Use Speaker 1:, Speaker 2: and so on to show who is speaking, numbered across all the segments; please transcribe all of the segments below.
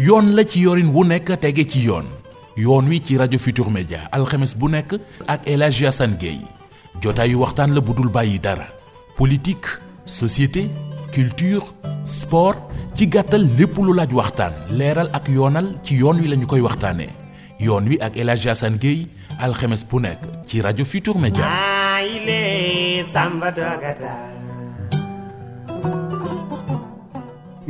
Speaker 1: yoon la ci yorin wu nekk tege ci yoon. Yoon wi ci rajo Futur Media alxames bu nekk ak El Hadji jotaayu waxtaan la bu dul bàyyi dara. Politique société culture sport ci gàttal lépp lu laaj waxtaan leeral ak yoonal ci yoon wi lañu koy waxtaanee yoon wi ak El Hadji Assane bu nekk ci rajo Futur Media.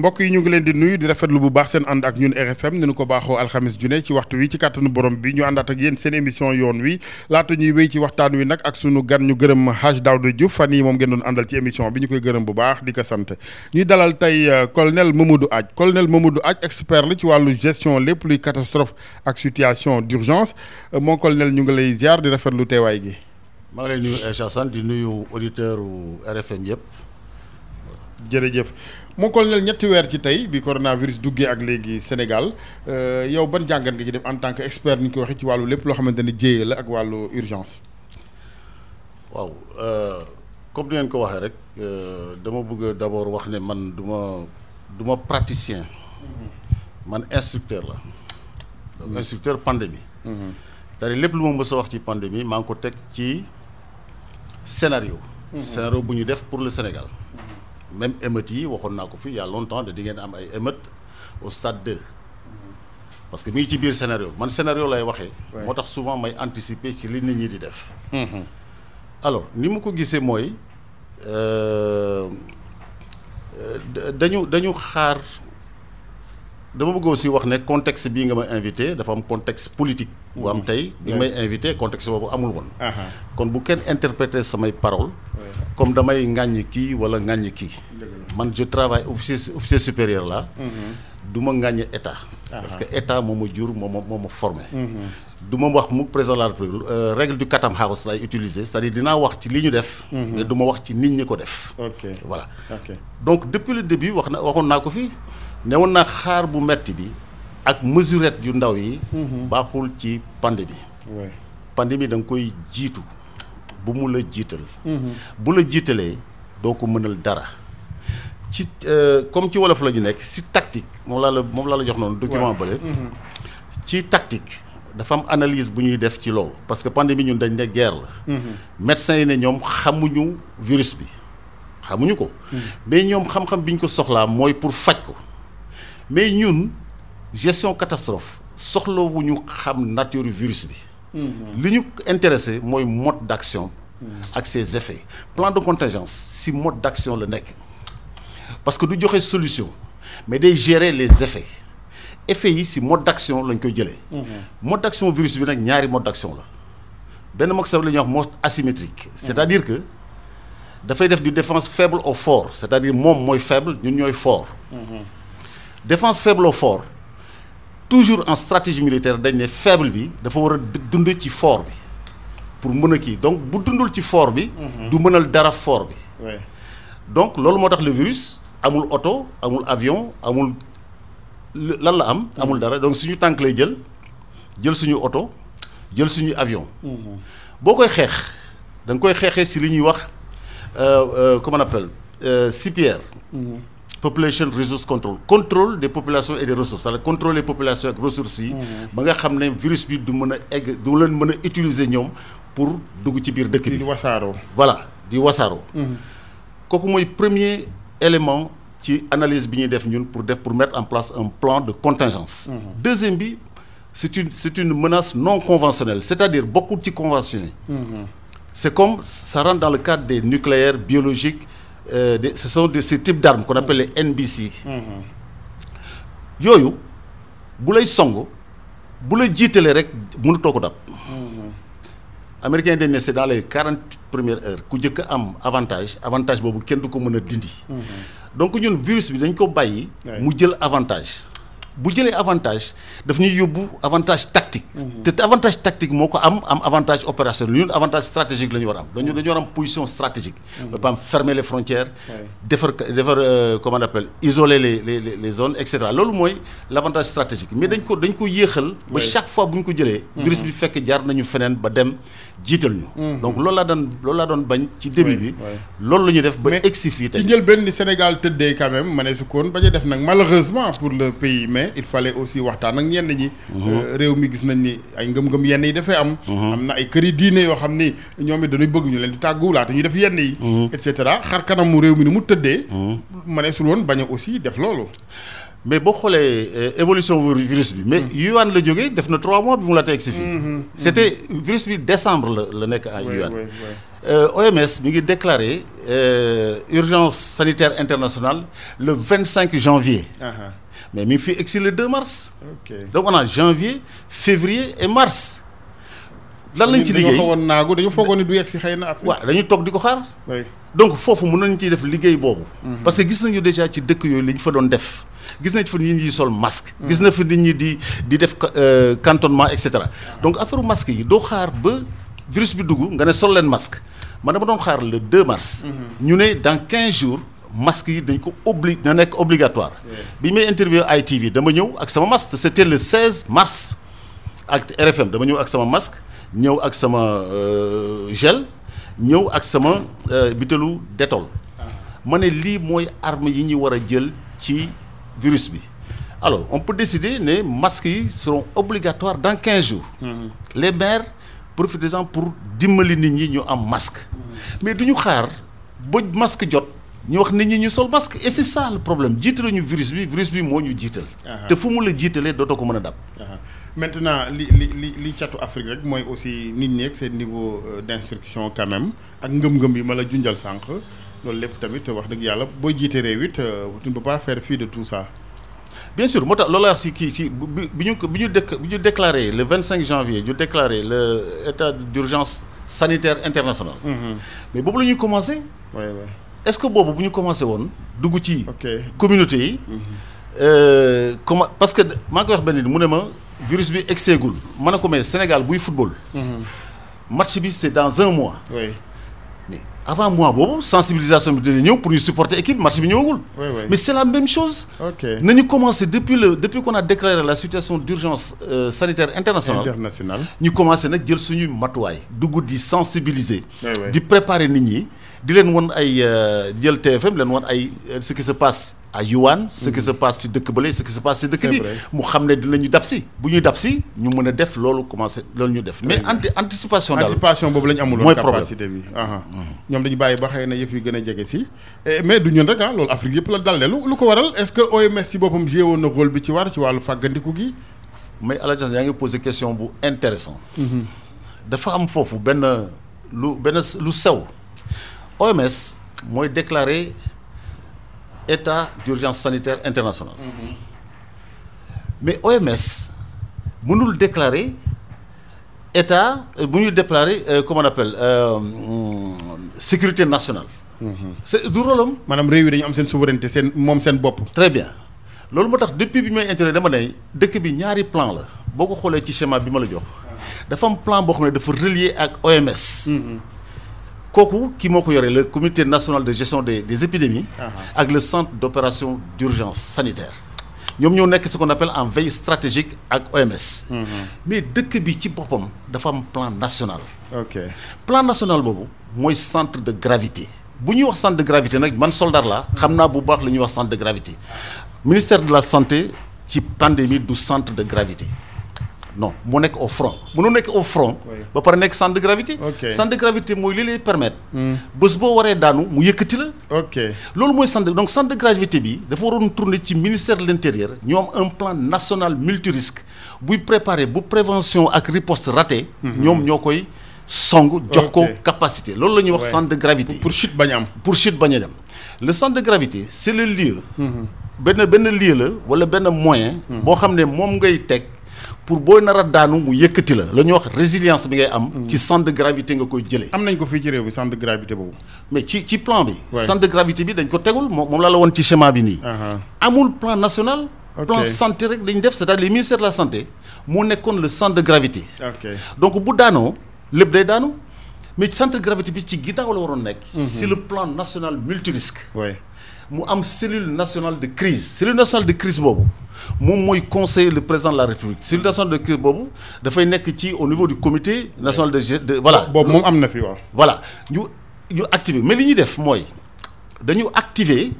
Speaker 2: Mbokk yi ñu ngi leen di nuyu di rafetlu bu baax seen ànd ak ñun RFM ni ñu ko baaxoo alxamis ju ne ci waxtu wi ci kàttanu borom bi ñu àndaat ak yéen seen émission yoon wi laata ñuy wéy ci waxtaan wi nag ak sunu gan ñu gërëm Hadj Daouda Diouf fan yi moom ngeen doon àndal ci émission bi ñu koy gërëm bu baax di ko sant ñuy dalal tey colonel Mamadou Adj colonel Mamadou expert la ci wàllu gestion lépp luy catastrophe ak situation d'urgence mon colonel ñu ngi lay ziar di rafetlu teewaay gi.
Speaker 3: maa ngi lay nuyu Assane di nuyu auditeur RFM yëpp.
Speaker 2: jërëjëf mon colonel ñetti weer ci tey bi coronavirus duggee ak léegi Sénégal yow ban jàngat nga ci def en tant que expert ni ñu ko waxee ci wàllu lépp loo xamante ne jéye la ak wàllu urgence?
Speaker 3: waaw comme ni ngeen ko waxee rek dama bëgg d'abord wax ne man du ma du ma praticien. man instructeur la. donc instructeur pandémie. c'est-à-dire lépp lu ma mës a wax ci pandémie maa ngi ko teg ci scénario. scénario bu ñu def pour le Sénégal. Même émeutes yi waxoon naa ko fi il y a longtemps de di ngeen am ay émeutes au stade 2 parce que mi ngi ci biir scénario man scénario lay waxee. moo tax souvent may anticiper ci li nit ñi di def. alors ni mu ko gisee mooy dañu dañu xaar dama bëgg aussi wax ne contexte bii nga invité dafa am contexte politique. bu am tey bi may invité contexte boobu amul woon. kon bu kenn interpréter samay paroles. comme damay ŋàññi kii wala ŋàññi kii. man je travaille officier officier supérieur là. du ma ŋàññi état. parce que état moo ma jur moo ma moo ma formé. du ma wax mu président de la République règle du Chatham House lay utiliser c'est-à-dire dinaa wax ci li ñu def. mais du ma wax ci nit ñi ko def.
Speaker 2: ok
Speaker 3: voilà.
Speaker 2: ok
Speaker 3: donc depuis le début wax na waxoon naa ko fi ne woon naa xaar bu metti bi ak mesurette yu ndaw yi. baaxul ci pandémie.
Speaker 2: oui
Speaker 3: pandémie da nga koy jiitu. bu mu la jiital. bu la jiitalee doo ko mënal dara ci comme ci wolof la ñu nekk si tactique moom laa la moom laa la jox noonu. document bële. ci tactique dafa am analyse bu ñuy def ci loolu parce que pandémie ñun dañ ne guerre la. médecins yi ne ñoom xamuñu virus bi xamuñu ko. mais ñoom xam-xam bi ñu ko soxlaa mooy pour faj ko mais ñun gestion catastrophe soxlawuñu xam nature virus bi. li ñu intéressé mooy mode d'action ak ses effets. Plan de contingence si mode d'action la nekk. Parce que du joxe solution mais day gérer les effets. Effets yi si mode d'action lañ koy jëlee. Mode d'action virus bi nag ñaari mode d'action la. Benn mode la ñuy wax mode asymétrique. C'est-à-dire que dafay def du défense faible au fort. C'est-à-dire moom mooy faible ñun ñooy fort défense faible au fort toujours en stratégie militaire dañ ne faible bi dafa war a dund ci fort bi pour mën a kii donc bu dundul ci fort bi. du mënal dara fort bi. donc loolu moo tax le virus amul oto amul avion amul lan la am. amul dara donc suñu tànk lay jël jël suñu oto jël suñu avion. boo koy xeex da nga koy xeexee si li ñuy wax comment on appelle CPR. Population resource control contrôle des populations et des ressources c'est-à-dire contrôle des populations ak ressources yi. ba nga xam ne virus bi du mën a egg du leen mën a utiliser ñoom pour dugg ci biir dëkk bi.
Speaker 2: di wasaaroo.
Speaker 3: voilà di wasaaroo. kooku mooy premier élément ci analyse bi ñuy def ñun pour def pour mettre en place un plan de contingence. deuxième bi c'est une c'est une menace non conventionnelle c'est-à-dire bokkul ci convention yi. c'est comme ça rentre dans le cadre des nucléaires biologiques. Euh, de, ce sont de ces types d'armes qu'on appelle les NBC yooyu bu lay song bu la jiitalee rek mënutoo ko dab. Américains dañ ne c'est dans les quarante premières heures ku njëkk am avantage avantage boobu kenn du ko mën a dindi. Donc ñun virus bi dañ ko bàyyi mu jël avantage bu jëlee avantage daf ñuy yóbbu avantage tactique. te avantage tactique moo ko am am avantage opérationnel ñun avantage stratégique la ñu war am. dañu dañu war am position stratégique. ba fermer les frontières. defar defar comment on appelle isoler les les les zones et cetera loolu mooy l' avantage stratégique mais dañ ko dañ ko yéexal. ba chaque fois bu ñu ko jëlee. virus bi fekk jaar nañu feneen ba dem jiital ñu. donc loolu laa doon loolu laa doon bañ. ci début bi loolu la ñuy def ba egsi fii
Speaker 2: ci
Speaker 3: tey.
Speaker 2: njëlbeen ni Sénégal tëddee quand même ma ne su koon bañ a def nag malheureusement pour le pays mais il fallait aussi waxtaan ak ñenn ñi. Euh, réew mi gis nañ ni ay ngëm-ngëm yenn yi dafay am. am na ay këri diine yoo xam ni ñoom it dañuy bëgg ñu leen di tàggu laata ñuy def yenn yi. et cetera xar kanamu réew mi ni mu tëddee. ma ne sul woon bañ a aussi def loolu.
Speaker 3: mais boo xoolee euh, évolution vir- virus bi mais Yuan la jógee def na trois mois bi mu la teg si fii. c' était virus bi décembre la la nekk
Speaker 2: Oui,
Speaker 3: Yuan.
Speaker 2: oui.
Speaker 3: Euh, OMS mi ngi déclaré urgence sanitaire internationale le 25 janvier
Speaker 2: Aha,
Speaker 3: mais ngi fi egsi le 2 mars. donc on a janvier février et mars. lan lañ ci
Speaker 2: dañoo
Speaker 3: liggéey
Speaker 2: naagu dañu foogoon ni du yegg si xëy na Afrique.
Speaker 3: waaw dañuy toog di ko xaar.
Speaker 2: oui.
Speaker 3: donc foofu mën nañu ciy def liggéey boobu. parce que gis nañu déjà ci dëkk yooyu li ñu fa doon def. gis nañ fa nit ñi di sol masque. gis na fa nit ñi di di def euh, cantonnement et cetera donc affaire masque yi doo xaar ba virus bi dugg nga ne sol leen masque man dama doon xaar le 2 mars. ñu ne dans 15 jours masque yi dañ ko obli na nekk obligatoire. bi may interview ITV dama ñëw ak sama masque c'était le 16 mars. ak RFM dama ñëw ak sama masque ñëw ak sama euh, gel ñëw ak sama euh, bitelu détol. Ma ne lii mooy arme yi ñuy war a jël ci virus bi. Alors on peut décider ne masques yi seront obligatoires dans 15 jours. Les maires profitez-en pour dimbali nit ñi ñu am masque. Mais du ñu xaar ba masque jot ñu wax nit ñi ñu sol masque et c'est ça le problème jiitalu ñu virus bi virus bi moo ñu jiital.
Speaker 2: Aha.
Speaker 3: te fu mu la jiitalee dootoo ko mën a dab.
Speaker 2: Aha. maintenant li li li li catu Afrique rek mooy aussi nit ñi ak seen niveau euh, d'instruction quand même ak ngëm-ngëm yi ma la junjal sànq. Loolu lépp tamit wax dëgg yàlla boo jiite réew it tu ne peux pas faire fi de tout ça.
Speaker 3: bien sûr moo tax loolu la wax si kii si bi bi ñu ko bi ñu déc bi ñu déclaré le 25 janvier ñu déclaré le état d'urgence sanitaire international. Mais boobu la ñuy commencé.
Speaker 2: Oui oui
Speaker 3: est-ce que boobu bu ñu commencé woon dugg ci communauté yi euh, comment parce que maa ngi koy wax benn nit mu ne ma virus bi egseegul. Ma ne ko mais Sénégal buy football match bi c'est dans un mois.
Speaker 2: Oui.
Speaker 3: Mais avant mois boobu sensibilisation bi dina ñëw pour ñu supporter équipe match bi ñëwagul.
Speaker 2: Oui oui.
Speaker 3: Mais c'est la même chose.
Speaker 2: Ok.
Speaker 3: Nañu commencé depuis le depuis qu'on a déclaré la situation d'urgence euh, sanitaire internationale
Speaker 2: international
Speaker 3: ñu commencé nag jël suñuy matuwaay dugg di sensibiliser di préparer nit ñi di leen won ay euh, jël TFM leen won ay euh, ce qui se passe à Yuan ce qui se passe ci dëkk bële ce qui se passe ci dëkk bi mu xam ne dinañu dab si. Bu ñuy dab si ñu mën a def loolu commencé loolu ñu def. Mais anti anticipation daal.
Speaker 2: Anticipation boobu la ñu amuloon
Speaker 3: Mooy
Speaker 2: capacité bi. Aha. Ñoom dañu bàyyi ba xëy na yëf yi gën a jege si. Eh, mais du ñun rek ah loolu Afrique yëpp la dal de lu lu ko waral est-ce que OMS ci boppam joué woon na rôle bi ci war ci wàllu fàggandiku gi?
Speaker 3: Mais Alaaji Assane yaa ngi posé question bu intéressant. Dafa am foofu benn lu benn lu sew OMS mooy déclarer état d'urgence sanitaire international. Mais OMS mënul déclarer état euh, bu ñu déclarer euh, comment on appelle euh, sécurité nationale. C'est du rôle am.
Speaker 2: Maanaam réew yi dañu am seen souveraineté seen moom seen bopp.
Speaker 3: Très bien. Loolu moo tax depuis bi may intérêt dama ne dëkk bi ñaari plan la. Boo ko xoolee ci schéma bi ma la jox dafa am plan boo xam ne dafa relier ak OMS. Kooku ki moo ko yore le comité national de gestion des des épidémies. ak le centre d'opération d'urgence sanitaire. ñoom ñoo nekk ce qu'on appelle en veille stratégique ak OMS. mais dëkk bi ci boppam dafa am plan national.
Speaker 2: ok
Speaker 3: plan national boobu mooy centre de gravité bu ñuy wax centre de gravité nag man soldat la xam naa bu baax la ñuy wax centre de gravité ministère de la santé ci pandémie du centre de gravité non mu nekk au front. Mënu nekk au front ba pare nekk centre de gravité. Centre de gravité mooy li lay permettre. Bés boo waree daanu mu yëkkati la.
Speaker 2: Ok.
Speaker 3: Loolu mooy centre donc centre de gravité bi dafa waroon tourner ci ministère de l'intérieur. Ñoo am un plan national multirisque buy préparer bu prévention ak riposte raté ñoom ñoo koy song jox ko capacité. Loolu la ñuy wax centre de gravité.
Speaker 2: Pour chute bañ am.
Speaker 3: Pour chute bañ a dem. Le centre de gravité c'est le lieu. Benn benn lieu la wala benn moyen boo xam ne moom ngay teg pour boo nar a daanu mu yëkkati la la ñuy wax résilience bi ngay am ci centre de gravité nga koy jëlee.
Speaker 2: Am nañ ko fii ci réew mi centre de gravité boobu.
Speaker 3: Mais ci ci plan bi. Centre de gravité bi dañ ko tegul moom moom laa la woon ci schéma bi nii. Amul plan national. Plan santé rek dañu def c'est-à-dire le ministère de la santé moo nekkoon le centre de gravité. Donc bu daanoo lépp day daanu mais centre de gravité bi ci ginnaaw la waroon nekk. C'est le plan national multirisque mu am cellule nationale de crise cellule nationale de crise boobu moom mooy conseiller le président de la république cellule nationale de crise boobu dafay nekk ci au niveau du comité national de de voilà.
Speaker 2: boobu moom am na fi waaw.
Speaker 3: voilà ñu ñu activer mais li ñuy def mooy dañu activer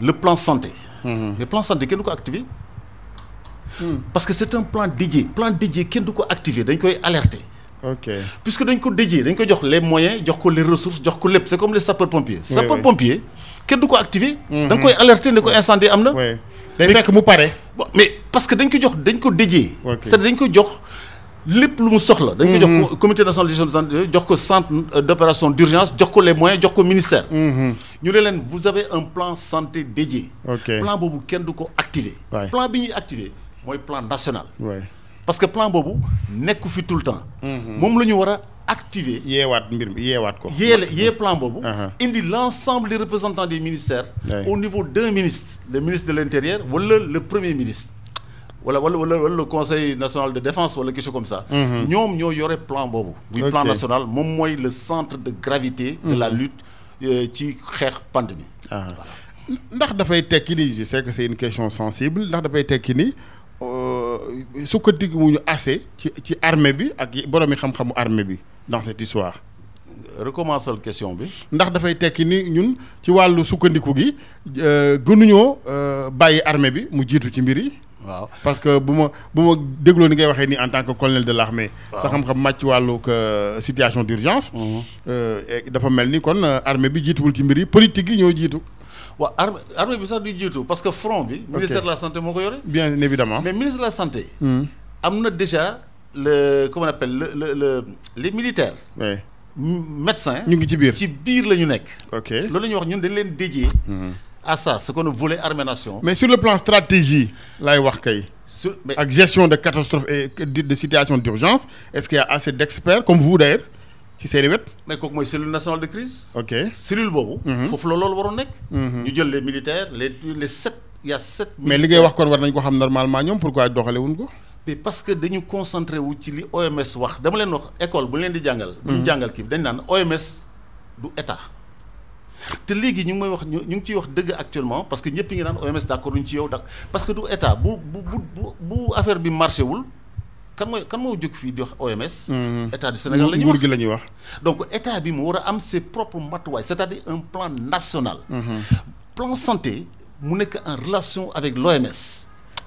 Speaker 3: le plan santé. le plan santé kenn du ko activer? parce que c'est un plan dédié plan dédié kenn du ko activer dañ koy alerter.
Speaker 2: ok
Speaker 3: puisque dañ ko dédié dañ ko jox les moyens jox ko les ressources jox ko lépp c'est comme les sapeurs pompiers. Kenn du ko activer. da nga koy alerter ne ko incendie am na.
Speaker 2: day fekk mu pare.
Speaker 3: mais parce que dañ ko jox dañ ko dédié.
Speaker 2: Ok.
Speaker 3: c'est-à-dire dañ ko jox lépp lu mu soxla. dañ ko jox ko comité national de gestion de santé jox ko centre euh, d'opération d'urgence jox ko les moyens jox ko ministère. ñu ne leen vous avez un plan santé dédié. Plan boobu kenn du ko activer. Plan bi ñuy activer mooy plan national. Parce que plan boobu nekku fi tout le temps. moom la ñu war a activer.
Speaker 2: yeewaat mbir mi yeewaat ko.
Speaker 3: yee yee plan boobu.
Speaker 2: Uh-huh.
Speaker 3: indi l'ensemble des représentants des ministères. Au niveau d'un ministre le ministre de l'intérieur wala le premier ministre. wala wala wala le conseil national de défense wala quelque chose comme ça. ñoom ñoo yore plan boobu. muy plan national moom mooy le centre de gravité. de la lutte euh, ci xeex pandémie.
Speaker 2: ah ndax dafay tekki ni je sais que c'est une question sensible ndax dafay tekki ni euh, sukkandiku wuñu assez ci ci armée bi ak borom yi xam-xamu armée bi dans cette histoire.
Speaker 3: Recommencer question bi.
Speaker 2: ndax dafay tekki ni ñun ci wàllu sukkandiku gi euh, gënuñoo euh, bàyyi armée bi mu jiitu ci mbir yi.
Speaker 3: waaw.
Speaker 2: Parce que bu ma bu ma dégloo ni ngay waxee nii en tant que colonel de l'armée sa xam-xam màcc wàllu que situation d'urgence. Et dafa mel ni kon armée bi jiituwul ci mbir yi politique yi ñoo jiitu
Speaker 3: armée armée bi sax du jiitu parce que front bi. ministère de la santé moo ko yore.
Speaker 2: bien évidemment
Speaker 3: mais ministre de la santé. am na déjà le comment on appelle le le le les militaires.
Speaker 2: oui
Speaker 3: médecins.
Speaker 2: ñu ngi ci biir
Speaker 3: ci biir la ñu nekk.
Speaker 2: ok
Speaker 3: loolu la ñuy wax ñun dañ leen dédié. à ça ce qu'on voulait armée nation.
Speaker 2: mais sur le plan stratégie laay wax kay
Speaker 3: sur mais
Speaker 2: ak gestion de catastrophe et de de situation d'urgence est-ce qu'il y a assez d'experts comme vous d'ailleurs? Ci seeni wet
Speaker 3: mais kooku mooy cellule nationale de crise.
Speaker 2: ok
Speaker 3: cellule boobu. foofu la loolu waroon nekk. ñu jël les militaires les les sept il y a sept.
Speaker 2: mais li ngay wax kon war nañ ko xam normalement ñoom pourquoi doxale wuñ ko?
Speaker 3: Mais parce que dañu concentré wu ci li OMS wax dama leen wax école bu leen di jàngal. bu ñu jàngal kii bi dañ naan OMS du état. te léegi ñu ngi may wax ñu ngi ciy wax dëgg actuellement parce que ñëpp ngi naan OMS ci yow d'accord parce que du état bu bu bu bu bu affaire bi marché wul kan mooy kan moo jóg fii di wax OMS. état du Sénégal la ñuy
Speaker 2: nguur
Speaker 3: wax
Speaker 2: gi la ñuy wax
Speaker 3: donc état bi mu war a am ses propres matuwaay c'est-à-dire un plan national. plan santé mu nekk en relation avec l'OMS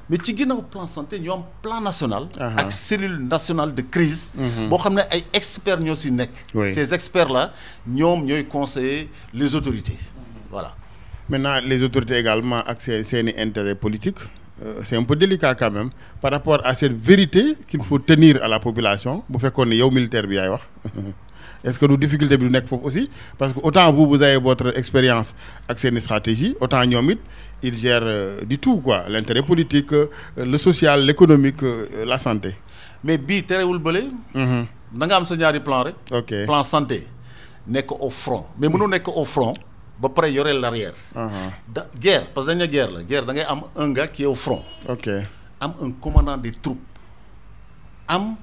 Speaker 3: mais ci ginnaaw plan santé ñoo am plan national.
Speaker 2: Aha.
Speaker 3: ak cellule nationale de crise boo xam ne ay experts ñoo si nekk. Ces experts là ñoom ñooy conseiller les autorités voilà.
Speaker 2: maintenant les autorités également ak seen seeni intérêt politique c'est un peu délicat quand même par rapport à cette vérité qu'il faut tenir à la population. Bu fekkoon ne yow militaire bi yaay wax. Est-ce que du difficulté bi du nekk foofu aussi? Parce que autant vous vous avez votre expérience ak seeni stratégie autant ñoom it ils gèrent euh, du tout quoi. L'intérêt politique euh, le social l'économique euh, la santé.
Speaker 3: Mais bii terewul bële.
Speaker 2: Mhm.
Speaker 3: da nga am sa ñaari plan rek.
Speaker 2: ok.
Speaker 3: Plan santé. Nekk au front. Mais mënoo nekk au front ba pare yore l'arrière. Da guerre parce que dañ ne guerre la guerre da ngay am un gars qui est au front.
Speaker 2: ok.
Speaker 3: Am un commandant des troupes. Am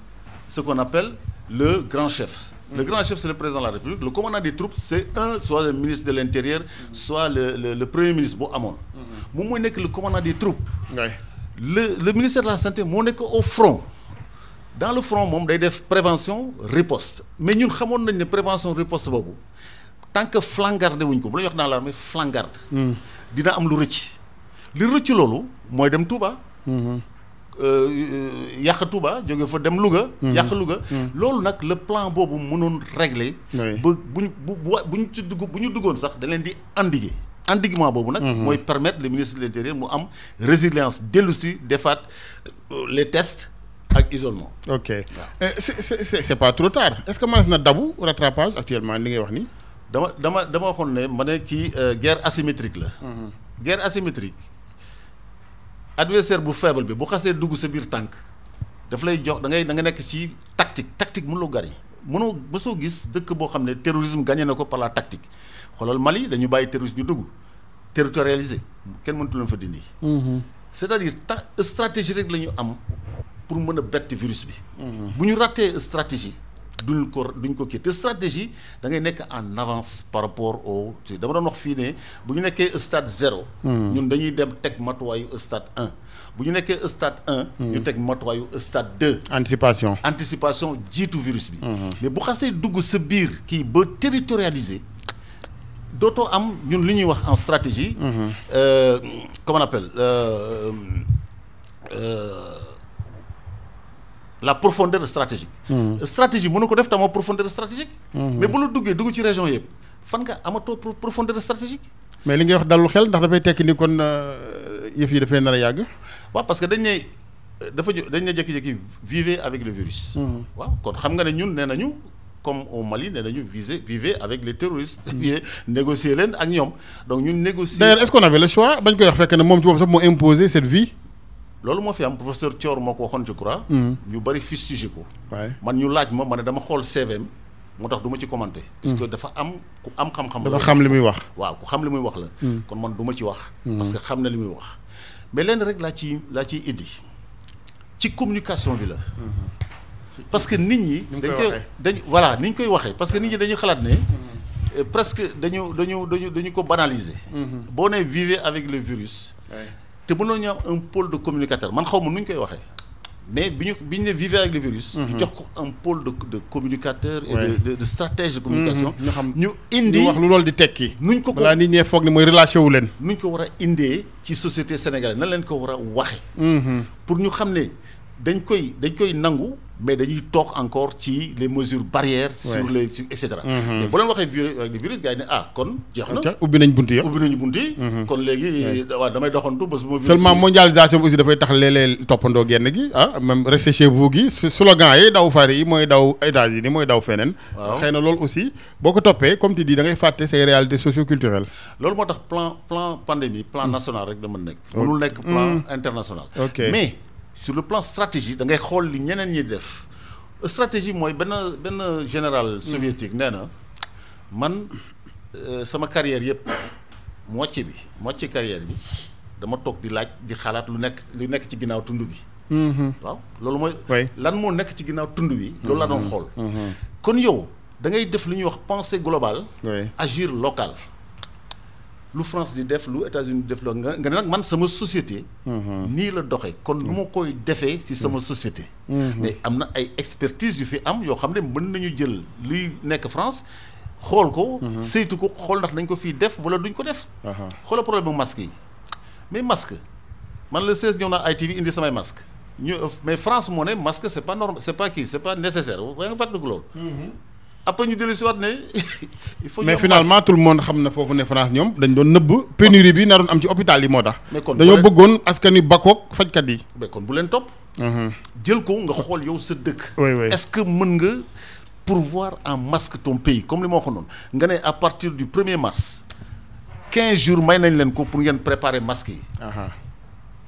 Speaker 3: ce qu'on appelle le grand chef. Le grand chef c'est le président de la République. Le commandant des troupes c'est un soit le ministre de l'intérieur soit le le, le premier ministre amoon. Moom mooy nekk le commandant des troupes. Le le ministère de la santé moo nekk au front. Dans le front day def prévention riposte. Mais ñun xamoon nañ ne prévention riposte tant que flangarde wuñ ko bu la dans l'armée flangarde. Dina am lu rëcc. Li rëcc loolu mooy dem Touba. Euh, yàq Touba jóge fa dem Louga. Yàq Louga. Loolu nag le plan boobu mënoon régler. Ba buñ bu bu ñu ci dugg bu ñu duggoon sax da leen di endiguer. Endiguement boobu nag mooy permettre le ministre de l'intérieur mu am résilience dellu si defaat euh, les tests ak isolement.
Speaker 2: Ok. Euh, c'est c'est c'est c'est pas trop tard. Est-ce que mënees na dabu rattrapage actuellement li ngay wax nii?
Speaker 3: Dama dama dama waxoon ne ma ne kii euh, guerre asymétrique la. Guerre asymétrique adversaire bu faible bi bu xasee dugg sa biir tànk daf lay jox da ngay da nga nekk ci tactique. Tactique mënuloo gagner. Mënoo ba soo gis dëkk boo xam ne terrorisme gagné na ko par la tactique. Xoolal Mali dañu bàyyi terrorisme ñu dugg. Territorialisé. Kenn mënatu leen fa dindi. C'est-à-dire ta stratégie rek la ñu am pour mën a bett virus bi. Bu ñu rattee stratégie duñ ko duñ ko kii te stratégie da ngay nekk en avance par rapport au dama doon wax fii ne bu ñu nekkee stade zéro. ñun dañuy dem teg matuwaayu stade un bu ñu nekkee stade un. ñu teg matuwaayu stade deux.
Speaker 2: anticipation.
Speaker 3: anticipation jiitu virus bi. mais bu xasee dugg sa biir kii ba territorialisé dootoo am ñun li ñuy wax en stratégie. euh, comment on appelle euh, euh, la profondeur stratégique. stratégie mënu ko def tamoo profondeur stratégique. mais bu la duggee dugg ci région yëpp fan nga amatoo pro- profondeur stratégique?
Speaker 2: mais li ngay wax dalul xel ndax dafay tekki ni kon euh, yëf yi dafay nar a yàgg.
Speaker 3: waaw parce que dañ ne dafa dañ ne jékki-jékki vivez avec le virus. waaw kon xam nga ne ñun nee nañu comme au Mali nee nañu viser vivez avec les terroristes. vivez négocier leen ak ñoom donc ñun négocier.
Speaker 2: d'ailleurs est-ce qu'on avait le choix? Bañ koy wax fekk ne moom ci boppam sax moo imposé cette vie.
Speaker 3: Loolu moo fi am professeur Thior moo ko waxoon je crois. ñu bari fustigé ko. man ñu laaj ma ma ne dama xool CVM moo tax du ma ci commenter. parce que dafa am ku am xam-xam.
Speaker 2: dafa xam li muy wax.
Speaker 3: waaw ku xam li muy wax la. kon man du ma ci wax. parce que xam na li muy wax. mais lenn rek laa ci laa ciy indi ci communication bi la. parce que nit ñi. Dañ
Speaker 2: koy
Speaker 3: dañ voilà ni ñu koy waxee parce que nit ñi dañuy xalaat ne. presque dañu dañu dañu dañu ko banaliser. boo nee vivez avec le virus. Te mënoon ñu am un pôle de communicateur man xaw ma nu ñu koy waxee mais bi ñu bi ñu ne vivez avec le virus. ñu jox ko un pôle de de communicateur. et de de de stratège de communication.
Speaker 2: ñu xam
Speaker 3: ñu indi
Speaker 2: wax lu loolu di tekki.
Speaker 3: nuñ ko ko
Speaker 2: balaa nit ñee foog ni mooy relâché wu leen.
Speaker 3: nuñ ko war a indee ci société sénégalaise nan leen ko war a waxe pour ñu xam ne dañ koy dañ koy nangu mais dañuy toog encore ci les mesures barrières. sur les et cetera. mais bu leen waxee virus avec le virus gars yi ne ah kon jeex na.
Speaker 2: ubbi nañ bunt yëpp.
Speaker 3: ubbi nañu bunt yi. kon léegi waaw damay doxantu bés bu ma. virus
Speaker 2: seulement
Speaker 3: bi-
Speaker 2: mondialisation bi aussi dafay tax léeg-léeg toppandoo genn gi ah même restez chez vous gi slogan yi daw fari yi mooy daw États-Unis mooy daw feneen.
Speaker 3: Waaw.
Speaker 2: xëy na loolu aussi boo ko toppee comme tu dis da ngay fàtte say réalités socio-culturelles.
Speaker 3: loolu moo tax plan plan pandémie plan national rek dama nekk. mënul nekk plan international.
Speaker 2: Ok.
Speaker 3: mais sur le plan stratégie da ngay xool li ñeneen ñi def stratégie mooy benn benn général soviétique nee na man euh, sama carrière yëpp moitié bi moitié carrière bi dama toog di laaj di xalaat lu nekk lu nekk ci ginnaaw tund bi. waaw loolu mooy.
Speaker 2: Oui.
Speaker 3: lan moo nekk ci ginnaaw tund wi. loolu laa doon xool. kon yow da ngay def lu ñuy wax pensée globale. Agir local lu France di def lu États-Unis di def lu nga nga ne nag man sama société. nii la doxee kon nu ma koy defee ci sama société. mais am na ay expertise yu fi am yoo xam ne mën nañu jël luy nekk France xool ko. saytu ko xool ndax dañ ko fii def wala duñ ko def.
Speaker 2: Aha.
Speaker 3: xoola problème mu masque yi mais masque man le 16 ñëw naa ITV indi samay masque ñu mais France moo ne masque c'est pas normal c'est pas kii c'est pas nécessaire waaye nga fàttaliku loolu. Après ñu dellu si waat ne il faut ñu
Speaker 2: mais finalement tout le monde xam na foofu ne France ñoom dañ doon nëbb pénurie bi naroon am ci hôpital yi moo tax.
Speaker 3: Mais kon
Speaker 2: dañoo
Speaker 3: bu leen-
Speaker 2: bëggoon askan wi bakkoog fajkat yi.
Speaker 3: mais kon bu leen topp. jël ko nga xool yow sa dëkk.
Speaker 2: Oui, oui.
Speaker 3: est-ce que mën nga pourvoir en masque ton pays? Comme li ma waxoon noonu nga ne à partir du 1er mars 15 jours may nañ leen ko pour ngeen préparer masque yi.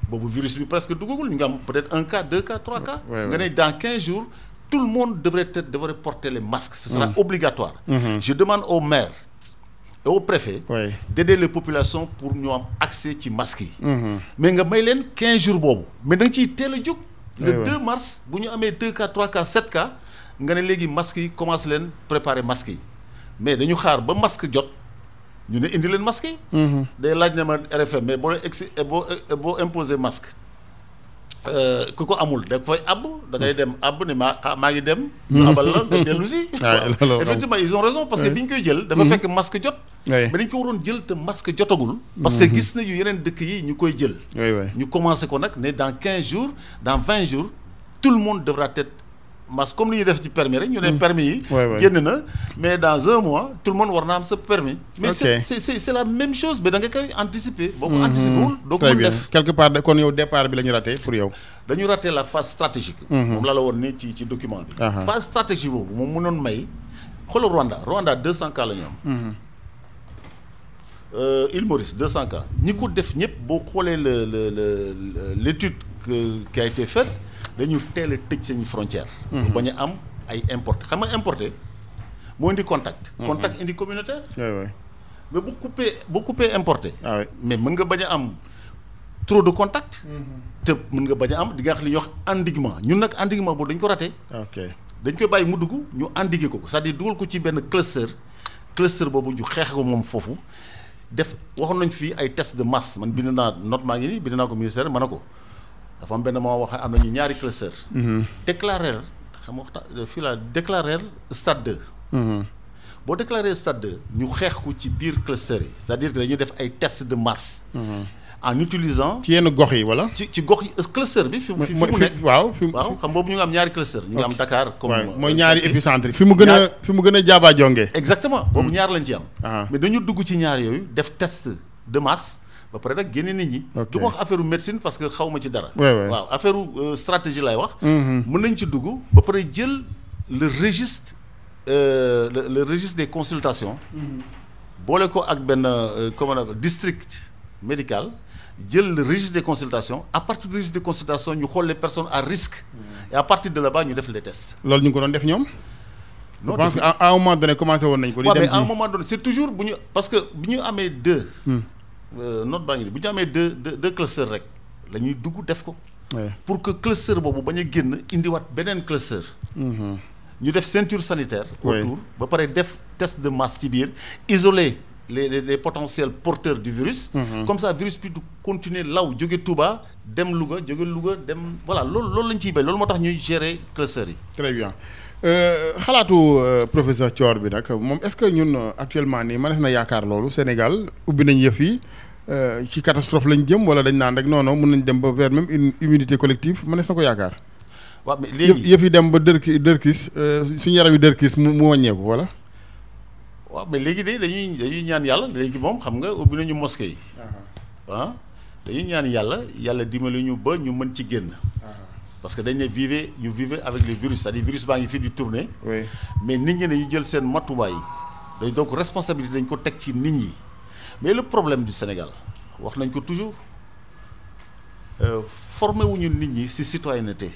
Speaker 3: Boobu virus bi presque duggagul ñu nga am peut-être un cas deux cas trois cas. Nga ne dans 15 jours tout le monde devrait être devrait porter les masques. ce sera obligatoire. je demande aux maires et aux préfets.
Speaker 2: Oui.
Speaker 3: d'aider les populations pour ñu am accès ci masques yi. mais may leen 15 jours mais da nga ciy teel a jóg. le
Speaker 2: Ouais, ouais.
Speaker 3: 2 mars bu ñu amee 2 cas 3 cas 7 cas nga ne léegi masques yi commencé leen préparer masques yi mais dañu xaar ba masque jot ñu ne indi leen masque yi. day laaj ne ma RFM mais boo boo imposer masque. Euh, ku ko amul da koy àbb da ngay dem àbb ne maa xa- maa ngi dem. ñu abal la nga dellu si. Waaw.
Speaker 2: loolu
Speaker 3: effectivement ils ont raison parce que bi ñu koy jël. dafa fekk masque jot. Mais dañ ko waroon jël te masque jotagul. parce que gis nañu yeneen dëkk yi ñu koy jël. ñu commencé ko nag ne dans 15 jours dans 20 jours tout le monde devra être masque comme li ñuy def ci permis rek ñu ne permis yi.
Speaker 2: Ouais, ouais.
Speaker 3: génn na mais dans un mois tout le monde war am sa permis. mais
Speaker 2: Ok.
Speaker 3: c'est c'est c'est c'est la même chose mais da nga koy anticiper. boo ko anticiper wul doo ko
Speaker 2: très
Speaker 3: mën
Speaker 2: bien
Speaker 3: def.
Speaker 2: quelque part de- kon yow départ bi la ñu raté pour yow.
Speaker 3: dañu raté la phase stratégique. moom la la woon ni ci ci document bi.
Speaker 2: Aha.
Speaker 3: phase stratégique boobu moom mënoon may xoolal Rwanda Rwanda 200 cas la ñu am. Euh, Île Maurice 200 cas ñi ko def ñëpp boo xoolee le le le le- l'étude que qui a été faite dañu teel a tëj seen frontière. pour bañ a am ay importé xam nga importé moo indi contact. contact indi communautaire. mais bu coupé bu coupé importé.
Speaker 2: ah
Speaker 3: mais mën nga bañ a am trop de contact. te mën nga bañ a am di nga wax li ñuy wax endiguement ñun nag endiguement boobu dañ ko raté.
Speaker 2: ok
Speaker 3: dañ koy bàyyi mu dugg ñu endiguer ko c'est-à-dire dugal ko ci benn cluster cluster boobu ñu xeex ko moom foofu def waxoon nañ fii ay test de masse man bind naa note maa ngi nii bind naa ko ministère ma ne ko dafa am benn moo wax am nañu ñaari cluster. Déclarer xam waxtaan fii laa déclarer stade 2 boo déclarer stade 2 ñu xeex ko ci biir cluster yi. C'est-à-dire que dañuy def ay test de masse en utilisant
Speaker 2: ci yenn gox yi wala.
Speaker 3: ci ci gox yi cluster bi fi fi mu nekk.
Speaker 2: waaw
Speaker 3: waaw xam boobu ñu ngi am ñaari cluster. Ñu ngi am Dakar comme
Speaker 2: waaw mooy ñaari épicentre fi mu gën a fi mu gën a jaabaa jonge.
Speaker 3: Exactement. Boobu ñaar lañ ci am. Mais dañu dugg ci ñaar yooyu def test de masse ba pare nag génne nit ñi. Du ma wax affaire médecine parce que xaw ma ci dara. Waaw affaire stratégie lay wax. Mën nañ ci dugg ba pare jël le registre le le registre des consultations. Boole ko ak benn comment on district médical. Jël le registre des consultations. À partir du registre des consultations ñu xool les personnes à risque. Et à partir de là-bas ñu def les tests.
Speaker 2: loolu ñu ko doon def ñoom? je pense que à un moment donné commencé woon nañ ko. di
Speaker 3: waaw
Speaker 2: dem
Speaker 3: mais à un moment donné c'est toujours bu ñu parce que bi ñu amee deux. Note baa ngi nii bu ñu amee deux deux deux clusters rek la ñuy dugg def ko. pour que cluster boobu bañ a génn indiwaat beneen cluster. ñu def ceinture sanitaire. autour ba pare def test de masse ci biir isoler. les les les potentiels porteurs du virus. comme ça virus bi du continuer law jóge Touba dem Louga jóge Louga dem voilà loolu loolu lañ ciy bay loolu moo tax ñuy gérer cluster yi.
Speaker 2: très bien xalaatu professeur Thior bi nag moom est-ce que ñun actuellement nii mënees na yaakaar loolu Sénégal ubbi nañ yëf yi ci catastrophe lañ jëm wala dañ naan rek non non mën nañ dem ba vers même une immunité collective mënees na ko yaakaar.
Speaker 3: waaw mais léegi
Speaker 2: yëf yi dem ba dërki dërkis suñu yaram yi dërkis mu mu wàññeeku wala.
Speaker 3: waaw mais léegi de dañuy dañuy ñaan yàlla léegi moom xam nga ubbi nañu mosquée yi. ah dañuy ñaan yàlla yàlla dimbali ñu ba ñu mën ci génn. parce que dañ ne ñu avec le virus c'est-à-dire virus baa ngi di tourner.
Speaker 2: oui
Speaker 3: mais nit ñi dañuy jël seen matuwaay donc responsabilité dañ ko teg ci nit ñi mais le problème du Sénégal wax nañ ko toujours formé wuñu nit ñi ci citoyenneté.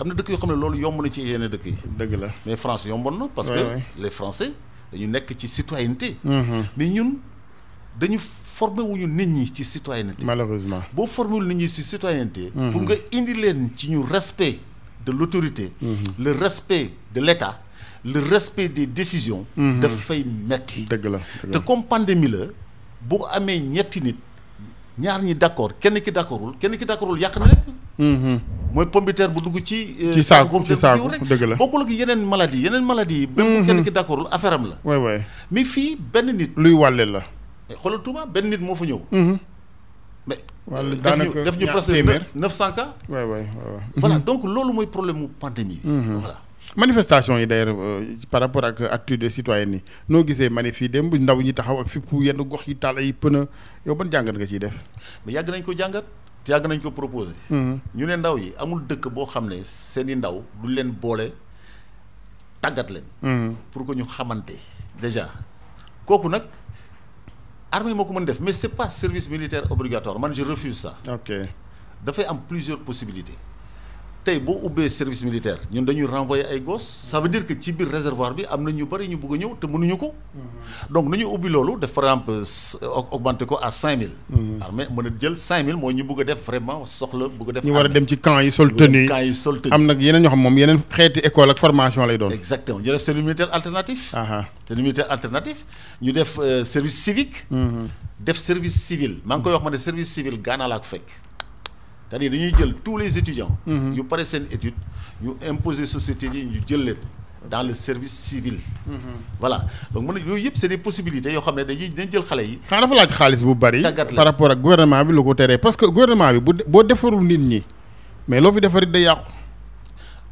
Speaker 3: am na dëkk yoo xam ne loolu yomb na ci yenn dëkk yi.
Speaker 2: dëgg la
Speaker 3: mais France yomboon na. parce que les Français dañu nekk ci citoyenneté.
Speaker 2: Mhm.
Speaker 3: mais ñun dañu formé wuñu nit ñi ci citoyenneté.
Speaker 2: malheureusement.
Speaker 3: boo formé wul nit ñi ci citoyenneté. pour nga indi leen ci ñu respect de l'autorité. le respect de l'État le respect des décisions. dafay metti
Speaker 2: dëgg la
Speaker 3: te comme pandémie la boo amee ñetti nit ñaar ñi d'accord kenn ki d'accordul kenn ki d'accordul yàq na lépp.
Speaker 2: Mhm.
Speaker 3: mooy pombiteer bu dugg ci. euh,
Speaker 2: Ci saako, ci
Speaker 3: bu
Speaker 2: saako,
Speaker 3: diw rek.
Speaker 2: dëgg la.
Speaker 3: bokkul ak yeneen maladie yeneen maladie yi. même kenn ki d'accordul affaire am la.
Speaker 2: waay waay
Speaker 3: mais fii benn nit.
Speaker 2: luy wàlle la.
Speaker 3: xoolal Touba benn nit moo fa ñëw. mais.
Speaker 2: Daanaka
Speaker 3: def ñu presque neuf cent cas.
Speaker 2: waay waay.
Speaker 3: voilà donc loolu mooy problème mu pandémie. voilà
Speaker 2: manifestation yi d'ailleurs euh, par rapport ak attitude citoyenne yi noo gisee manif yi dem bu ndaw ñi taxaw ak fippu yenn gox yi taal ay pneu yow ban jàngat nga ciy def?
Speaker 3: mais yàgg nañ ko jàngat te yàgg nañ ko proposer. ñu ne ndaw yi amul dëkk boo xam ne seeni ndaw du leen boole tàggat leen. pour que ñu xamante déjà kooku nag armée moo ko mën def mais c'est pas service militaire obligatoire man je refuse ça.
Speaker 2: ok
Speaker 3: dafay am plusieurs possibilités tey boo ubbee service militaire ñun dañuy renvoyer ay gosses ça veut dire que ci biir réservoir bi am na ñu bari ñu bëgg a ñëw te mënuñu ko. donc nañu ubbi loolu def par exemple au- augmenter ko à 5000. armée mën a jël 5000 mooy ñu bëgg a def vraiment soxla bëgg a def.
Speaker 2: ñu war a dem ci camp yi sol tenue
Speaker 3: camp yi sol tenue.
Speaker 2: am nag yeneen ñoo xam moom yeneen xeeti école ak formation lay doon.
Speaker 3: exactement ñu def service militaire alternatif. service militaire alternatif ñu def euh, service civique. def service civil maa ngi koy wax ma ne service civil Ghana laa ko fekk. C'est-à-dire dañuy jël tous les étudiants. yu pare seen étude ñu imposer société yi ñu jël leen dans le service civil. voilà donc mën na yooyu yëpp c'est des possibilités yoo xam ne dañuy dañ jël xale yi.
Speaker 2: xanaa dafa laaj xaalis bu bari.
Speaker 3: Tàggat la.
Speaker 2: par rapport ak gouvernement bi lu ko teree parce que gouvernement bi bu boo defarul nit ñi mais loo fi defarit day yàqu.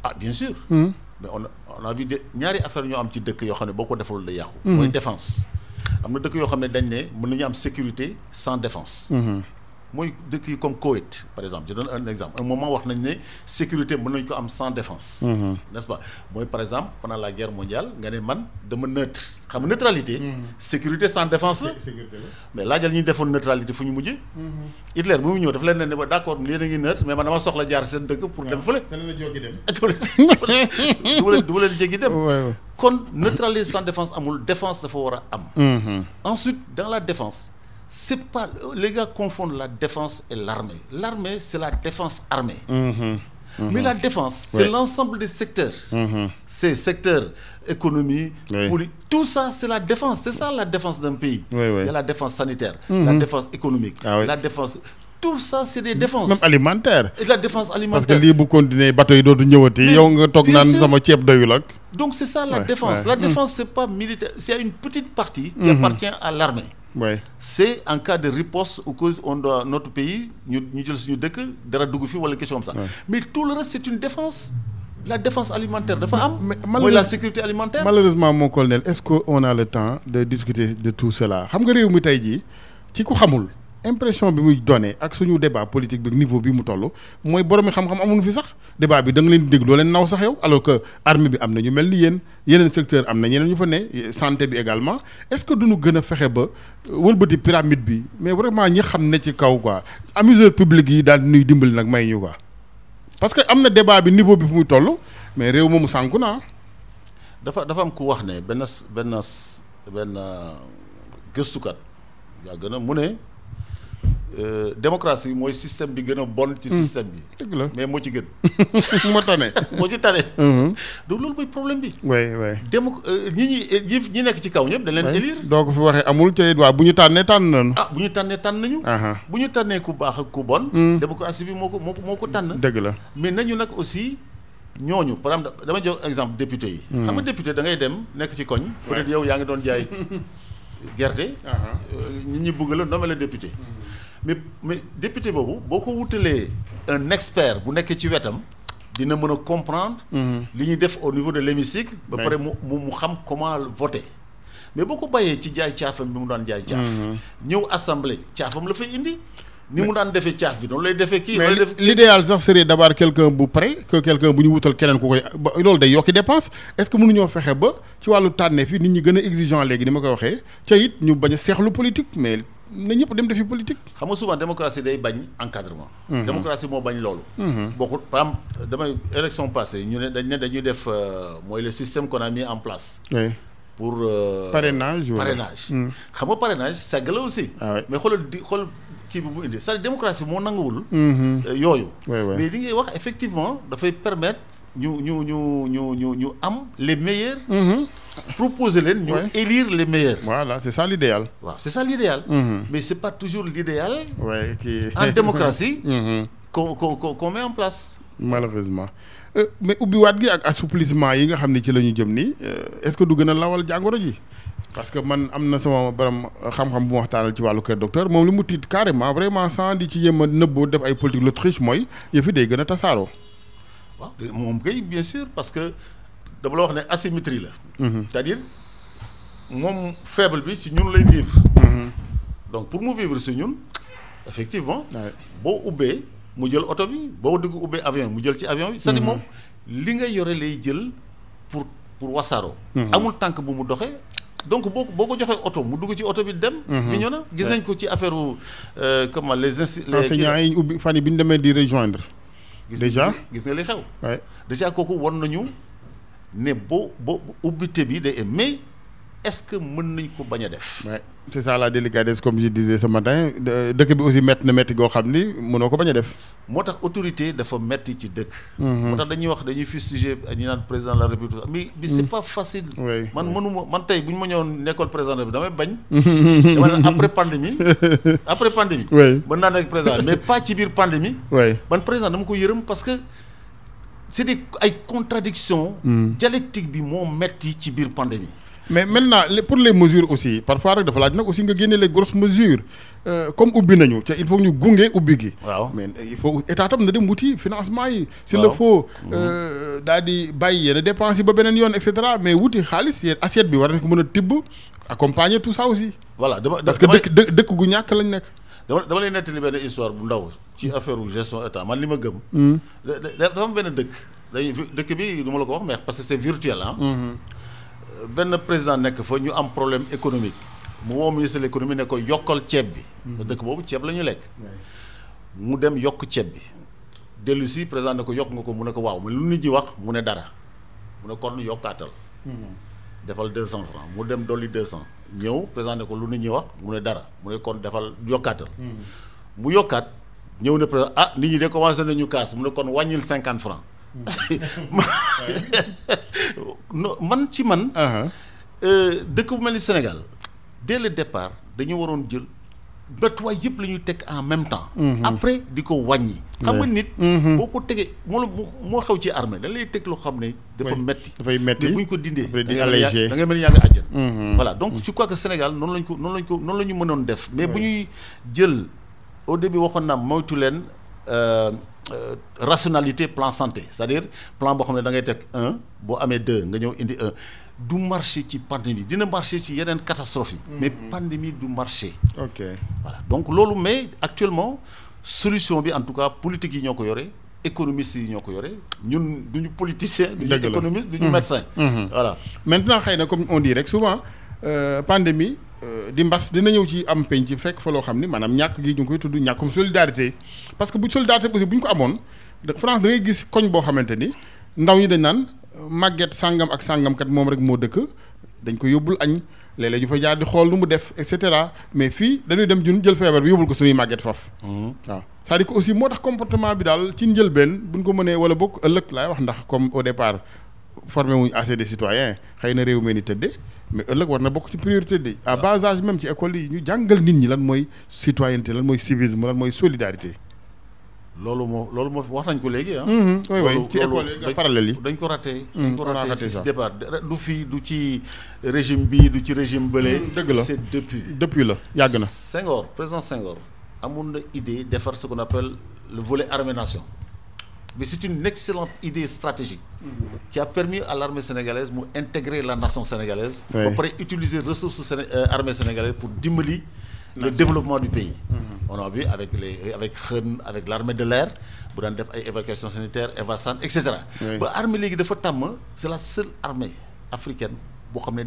Speaker 3: ah bien sûr. mais on a on a vu de ñaari affaire ñoo am ci dëkk yoo xam ne boo ko defalul day yàqu. mooy défense. am na dëkk yoo xam ne dañ ne mën nañu am sécurité sans défense. Mooy dëkk yi comme Koweït par exemple je donne un exemple un moment wax nañ ne sécurité mën nañu ko am sans défense. n'est-ce pas? Mooy par exemple pendant la guerre mondiale nga ne man dama neutre xam neutralité. sécurité sans défense la. mais laajal ñi defoon neutralité fu ñu mujjee. Hitler bu mu ñëw dafa leen ne ne ba d'accord yéen a ngi neutre mais man dama soxla jaar seen dëkk pour dem fële.
Speaker 2: dana la jógi dem.
Speaker 3: du ma leen du ma leen jéggi dem.
Speaker 2: waay waay.
Speaker 3: kon neutralité sans défense amul défense dafa war a am. ensuite dans la défense c'est pas les gars confondent la défense et l'armée. L'armée c'est la défense armée. mais la défense c'est
Speaker 2: Ouais.
Speaker 3: l'ensemble des secteurs. C'est secteur économie
Speaker 2: Oui.
Speaker 3: tout ça c'est la défense. C'est ça la défense d'un pays.
Speaker 2: Oui, oui.
Speaker 3: il y a la défense sanitaire la défense économique
Speaker 2: Ah
Speaker 3: la défense tout ça c'est des défenses.
Speaker 2: Même alimentaire.
Speaker 3: Et la défense
Speaker 2: parce que
Speaker 3: alimentaire
Speaker 2: lii bu continuer bateau yi dootu ñëwati.
Speaker 3: Mais
Speaker 2: yow nga toog
Speaker 3: bien
Speaker 2: naan
Speaker 3: sûr.
Speaker 2: sama ceeb doyul ak.
Speaker 3: Donc c'est ça la
Speaker 2: Ouais,
Speaker 3: défense.
Speaker 2: ouais.
Speaker 3: la défense c'est pas militaire c'est une petite partie qui appartient à l'armée
Speaker 2: ouais.
Speaker 3: C'est en cas de riposte ou que on doit notre pays ñu ñu jël suñu dëkk dara dugg fi wala question comme ça. Mais tout le reste c'est une défense. La défense alimentaire dafa am.
Speaker 2: Mais
Speaker 3: mooy
Speaker 2: malheureuse-
Speaker 3: la sécurité alimentaire.
Speaker 2: malheureusement mon colonel est-ce que on a le temps de discuter de tout cela? Xam nga réew mi tey jii ci ku xamul impression bi muy donné ak suñu débat politique bi niveau bi mu toll mooy borom xam-xam amuñu débat bi da nga leen dégg alors que armée bi am na ñu mel ni yéen yeneen secteur am na ñeneen santé également est-ce que duñu gën a pyramide mais public parce que am na débat bi niveau bi fu mais réew moomu sànku na
Speaker 3: dafa dafa am ku wax ne benn démocratie mooy système bi gën a bon ci système bi.
Speaker 2: Dëgg la.
Speaker 3: Mais moo ci gën.
Speaker 2: Moo tane.
Speaker 3: Moo ci tane. Donc loolu mooy problème bi.
Speaker 2: Way way
Speaker 3: démo euh, ñi ñi ñi ñi nekk ci kaw ñëpp dañ leen élire.
Speaker 2: Doo ko fi waxee amul te waaw bu ñu tànnee tànn nañu.
Speaker 3: Ah bu ñu tànnee tànn nañu. Bu ñu tànnee ku baax ak ku bon démocratie bi moo ko moo ko moo ko tànn.
Speaker 2: Dëgg la.
Speaker 3: Mais nañu nag aussi ñooñu par exemple dama jox exemple député yi. Xam nga député da ngay dem nekk ci koñ. Peut-être yow yaa ngi doon jaay gerte. Euh, nit ñi bëgg la nommé la député. Mais mais député boobu boo ko wutalee un expert bu ci wetam dina mën a comprendre li ñuy def au niveau de l'hémicycle ba pare mu mu mu xam comment voter. Mais boo ko bàyyee ci jaay caafam bi mu daan jaay caaf. Ñëw assemblée caafam la fay indi. Ni mu daan defee caaf bi noonu lay defee kii
Speaker 2: mais
Speaker 3: noonu lay
Speaker 2: li-
Speaker 3: def
Speaker 2: l'idéal sax serait d'avoir quelqu'un bu prêt que quelqu'un bu ñu wutal keneen ku koy ba loolu day yokki dépense. Est-ce que mënuñoo fexe ba ci wàllu tànneef yi nit ñi gën a exigeant léegi ni ma koy waxee ca it ñu bañ a seexlu politique mais na ñëpp dem defi politique
Speaker 3: xam nga souvent démocratie day bañ encadrement. démocratie moo bañ loolu. bokkul par exemple damay élection passée ñu ne dañ ne dañuy def euh, mooy le système qu'on a mis en place
Speaker 2: oui
Speaker 3: pour. euh,
Speaker 2: Parrainage
Speaker 3: parrainage. xam nga parrainage segg la aussi.
Speaker 2: Ah
Speaker 3: mais xoolal di xool kii bi mu indi c'est-à-dire démocratie moo nanguwul. euh, yooyu. Mais li ngay wax effectivement dafay permettre ñu ñu ñu ñu ñu ñu am les meilleurs. Proposer leen ñu élire les meilleurs.
Speaker 2: voilà c'est ça l'idéal
Speaker 3: waaw c'est ça l'idéal. mais c'est pas toujours l'idéal en démocratie.
Speaker 2: Mhm.
Speaker 3: qu'on qu'on qu'on qu'on met en place.
Speaker 2: malheureusement Euh, mais ubbiwaat gi ak assouplissement yi nga xam ne ci la ñu jëm nii euh, est-ce que du gën a lawal jàngoro ji? Parce que man am na sama borom xam-xam bu ma waxtaanal ci wàllu kër docteur moom li mu tiit carrément vraiment sans di ci yëm a nëbboo def ay politique l'autruche mooy day gën a tasaaroo.
Speaker 3: waaw moom kay bien sûr parce que dama la wax ne asymétrie la. c'est-à-dire moom faible bi si ñun lay vivre. donc pour mu vivre si ñun effectivement. Boo ubbee mu jël oto bi boo dugg ubbee avion mu jël ci avion bi. c'est-à-dire moom li nga yore lay jël pour pour wasaaroo. amul tànk bu mu doxee. donc boo boo ko joxee oto mu dugg ci oto bi dem. ñëw na gis nañ ko ci affaire u comment les
Speaker 2: enseignants yi ubbi fan yi bi ñu demee di rejoindre. déjà
Speaker 3: gis nga li xew. déjà kooku war nañu ne boo boo ubbite bi day mais est-ce que mën nañ ko bañ a def?
Speaker 2: c'est ça la délicatesse comme je disais ce matin dëkk bi aussi métti na métti goo xam ni mënoo ko bañ a def.
Speaker 3: moo tax autorité dafa metti ci dëkk. moo tax dañuy wax dañuy fustiger ñu naan président de la république mais mais c'est pas facile.
Speaker 2: Oui,
Speaker 3: man
Speaker 2: oui.
Speaker 3: mënuma man tey bu ñu ma ñëwoon nekkoon président République damay bañ. dama ne après pandémie après pandémie.
Speaker 2: Oui.
Speaker 3: mën naa nekk président mais pas ci biir pandémie.
Speaker 2: ouais.
Speaker 3: man président dama ko yërëm parce que c'est des ay contradictions dialectique bi moo metti ci biir pandémie.
Speaker 2: mais maintenant pour les mesures aussi parfois rek dafa laaj nag aussi nga génne les grosses mesures Euh, comme ubbi nañu te il faut ñu gunge ubbi gi.
Speaker 3: waaw
Speaker 2: mais il faut état tam na dem wuti financement yi. s'il le faut daal di bàyyi yenn dépenses yi ba beneen yoon et cetera mais wuti xaalis yéen assiette bi war nañ ko mën a tibb accompagner tout ça aussi.
Speaker 3: voilà dama
Speaker 2: parce que dëkk dë- dëkk gu ñàkk lañ nekk.
Speaker 3: dama dama lay nettali benn histoire bu ndaw ci affaire gestion état man li ma gëm. da- dafa am benn dëkk dañuy dëkk bi du ma la ko wax mais parce que c'est virtuel ah. benn président nekk fa ñu am problème économique mu woo ministre de l'économie ne ko yokkal ceeb bi. dëkk boobu ceeb la ñu lekk. mu dem yokk ceeb bi dellu si président ne ko yokk nga ko mu ne ko waaw mais lu nit ñi wax mu ne dara mu ne kon yokkaatal. defal deux cent francs mu dem dolli deux cent ñëw président ne ko lu nit ñi wax mu ne dara mu ne kon defal yokkaatal. mu yokkaat ñëw ne président ah nit ñi de commencé nañu kaas mu ne kon wàññil cinquante francs non man ci man
Speaker 2: aha
Speaker 3: euh, dëkk bu mel ni Sénégal dès le départ dañu waroon jël matuwaay yëpp la ñuy teg en même temps. après di ko wàññi. xam nga nit. boo ko tegee moo la moo xew ci armée dañ lay teg loo xam ne. dafa metti
Speaker 2: dafay metti
Speaker 3: mais bu ñu ko dindee. da mel ni yaa- ngi àjjana. voilà donc je crois que Sénégal noonu lañ ko noonu lañ ko noonu la ñu mënoon def. mais bu ñuy jël au début waxoon naa moytu leen euh, euh, rationalité plan santé. C'est-à-dire plan boo xam ne da ngay teg un boo amee deux nga ñëw indi un. Du marché ci pandémie dina marché ci yeneen catastrophe yi. mais pandémie du marché.
Speaker 2: ok.
Speaker 3: Voilà. Donc loolu mais actuellement solution bi en tout cas politique yi ñoo ko yore économistes yi ñoo ko yore ñun du ñu politicien du ñu économiste du ñu médecin. Voilà.
Speaker 2: Maintenant xëy na comme on dit rek souvent euh, pandémie di mbas dina ñëw ci am penc fekk fa loo xam ni maanaam ñàkk gi ñu ngi koy tudd ñàkkum solidarité. Parce que bu solidarité aussi bu ñu ko amoon France da ngay gis koñ boo xamante ni ndaw ñi dañ naan euh, màgget sàngam ak sàngam kat moom rek moo dëkk dañ ko yóbbul añ léeg-léeg ñu fa jaar di xool mu def et cetera. Mais fii dañuy dem jun jël feebar bi yóbbul ko suñuy màgget faf waaw. C'est-à-dire que aussi moo tax comportement bi daal ci njëlbeen ko mënee wala bokk ëllëg laay wax ndax comme au départ formé wuñu assez de citoyens xëy na réew mi ni tëddee mais ëllëg war na bokk ci priorité de à bas âge même ci école yi ñu jàngal nit ñi lan mooy citoyenneté lan mooy civisme lan mooy solidarité.
Speaker 3: loolu moo loolu moo wax nañ ko léegi ah.
Speaker 2: oui oui
Speaker 3: loolu-
Speaker 2: ci école yi parallèle yi.
Speaker 3: dañ ko raté. Dañ ko raté si départ du fii du ci régime bii du ci régime bële.
Speaker 2: Hmm, dëgg la.
Speaker 3: c'est depuis.
Speaker 2: depuis la yàgg na.
Speaker 3: Senghor président Senghor amoon na idée defar ce qu'on appelle le volet armée nation mais c'est une excellente idée stratégique qui a permis à l'armée sénégalaise mu intégrer la nation sénégalaise. Pare utiliser ressources séné euh, armée sénégalaise pour dimbali le développement du pays. On a vu avec les avec l'armée de l'air ay évacuation sanitaire Evasan et cetera.
Speaker 2: Ouais.
Speaker 3: ba armée léegi dafa tàmm c'est la seule armée africaine boo xam ne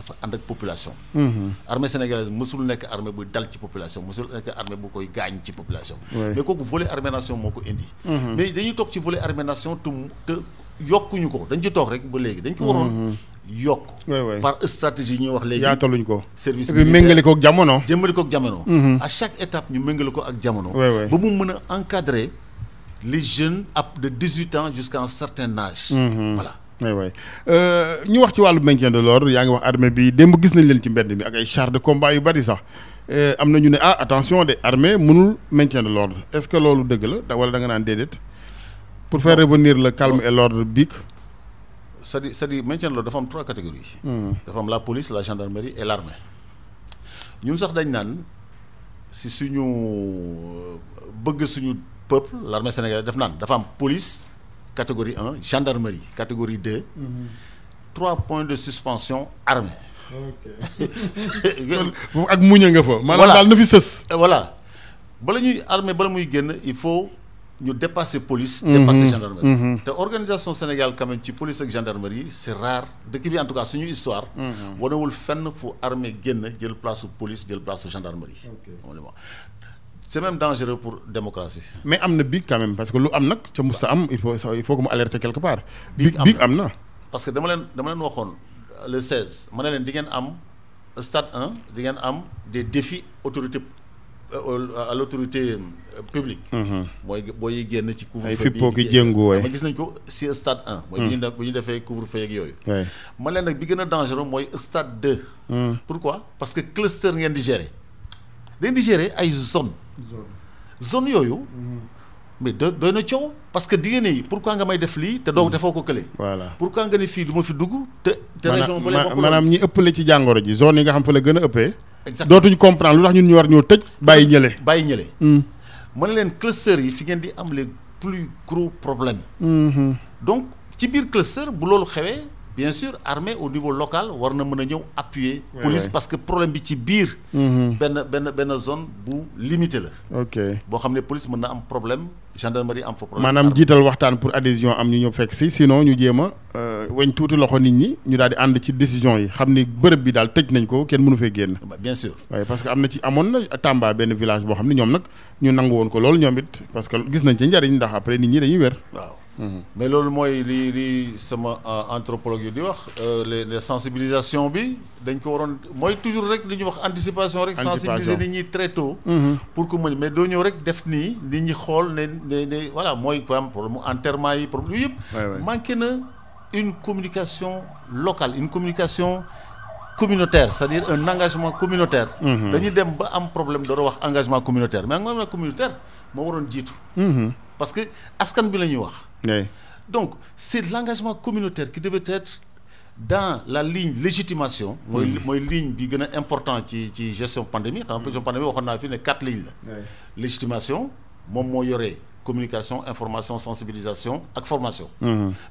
Speaker 3: dafa ànd ak population. Armée sénégalaise mësul nekk armée buy dal ci population mësul nekk armée bu koy gaañ ci population. Mais kooku volet armée nation moo ko indi. Mais dañuy toog ci volet armée nation te te yokkuñu ko. Dañ ci toog rek ba léegi. Dañ ko waroon yokk.
Speaker 2: Ouais, ouais.
Speaker 3: par stratégie ñuy wax léegi.
Speaker 2: Yaataluñ ko.
Speaker 3: service militaire.
Speaker 2: méngale ko ak jamono.
Speaker 3: jëmmali ko ak jamono. À chaque étape ñu méngale ko ak jamono. Ba mu mën a encadrer les jeunes ab de 18 ans jusqu'à un certain âge. Voilà
Speaker 2: oui oui. Ñu wax ci wàllu maintien de l'ordre yaa ngi wax armée bi démb gis nañ leen ci mbedd mi ak ay chars de combat yu bari sax. Euh, am na ñu ne ah attention de armée mënul maintien de l'ordre. Est-ce que loolu dëgg la da wala da nga naan déedéet? Pour faire revenir le calme et l'ordre bic.
Speaker 3: C'est-à-dire c'est-à-dire maintien de l'ordre dafa am trois catégories. Dafa am la police la gendarmerie et l'armée. Ñun sax dañ naan si suñu euh, bëgg suñu peuple l'armée sénégalaise daf naan dafa am police catégorie 1 gendarmerie catégorie 2 trois points de suspension armée
Speaker 2: foofu ak muña nga fa. Maanaam
Speaker 3: Voilà.
Speaker 2: daal na fi sës.
Speaker 3: Et voilà. Bala ñuy armée bala muy génn il faut ñu dépasser police dépasser gendarmerie. Te organisation Sénégal quand même ci police ak gendarmerie c'est rare. Dëkk bi en tout cas suñu histoire wanewul fenn fu armée génn jël place su police jël place su gendarmerie c'est même dangereux pour démocratie.
Speaker 2: Mais am na bic quand même parce que lu am nag ca musta am il faut il faut que mu alerter quelque part.
Speaker 3: Am na.
Speaker 2: am na.
Speaker 3: Parce que dama leen dama leen waxoon euh, le 16 ma ne leen di ngeen am stade 1 di ngeen am des défis autorité euh, à l'autorité euh, publique. Mooy booy génn ci couvre-feu
Speaker 2: Ay
Speaker 3: bi
Speaker 2: fippoo ki
Speaker 3: di-
Speaker 2: jéngu, waay.
Speaker 3: ma gis nañ ko si stade 1 mooy bu ñu def bu ñu defee couvre-feu ak yooyu.
Speaker 2: Ouais.
Speaker 3: ma leen nag bi gën a dangereux mooy stade 2 pourquoi? Parce que cluster ngeen di gérer dañ di gérer ay zone. Zone yooyu. Mais do doy na coow parce que di ngeen ni pourquoi nga may def lii te doo defoo ko kële?
Speaker 2: Voilà.
Speaker 3: Pourquoi nga ne fii du ma fi dugg te te région bële
Speaker 2: maanaam
Speaker 3: bokkul
Speaker 2: maanaam ñi ëppale ci jàngoro ji zone yi nga xam fa la gën a ëppee
Speaker 3: exactement.
Speaker 2: dootuñ comprendre lu tax ñun ñu war ñoo tëj bàyyi ñële.
Speaker 3: Bàyyi ñële. Ma ne leen cluster yi fi ngeen di am les plus gros problèmes. Donc ci biir cluster bu loolu xewee bien sûr armée au niveau local war na mën a ñëw appuyer police parce que problème bi ci biir. Benn benn benn zone bu limité la.
Speaker 2: Ok.
Speaker 3: Boo xam ne police mën na am problème gendarmerie am fa problème.
Speaker 2: Maanaam jiital waxtaan pour adhésion am ñu ñëw fekk si sinon ñu jéem a euh, weñ tuuti loxo nit ñi ñu daal di ànd ci décision yi. Xam ni bërëb bi daal tëj nañ ko kenn mënu fee génn.
Speaker 3: Bah, bien sûr.
Speaker 2: Waaye parce que am na ci amoon na Tamba benn village boo xam ne ñoom nag ñu nangu woon ko loolu ñoom it parce que gis nañ ci njariñ ndax après nit ñi dañuy wér.
Speaker 3: Waaw mais loolu mooy li li sama euh, anthropologue yi di wax euh, les les sensibilisation bi dañ ko waroon mooy toujours rek li ñuy wax anticipation rek. Sensibiliser nit ñi très tôt. pour que mu mais doo ñëw rek def nii nit ñi xool ne ne ne voilà mooy par exemple problème enterrement yi problème
Speaker 2: ouais.
Speaker 3: yëpp. manqué na une communication locale une communication communautaire c'est-à-dire un engagement communautaire. dañu dem ba am problème door a wax engagement communautaire mais engagement communautaire moo waroon jiitu. parce que askan bi la ñuy wax.
Speaker 2: Oui
Speaker 3: donc c'est l'engagement communautaire qui devait être dans la ligne légitimation. mooy mooy ligne bi gën a important ci ci gestion pandémie xam nga gestion pandémie waxoon naa fi ne quatre lignes la. légitimation moom moo yore communication information sensibilisation ak formation.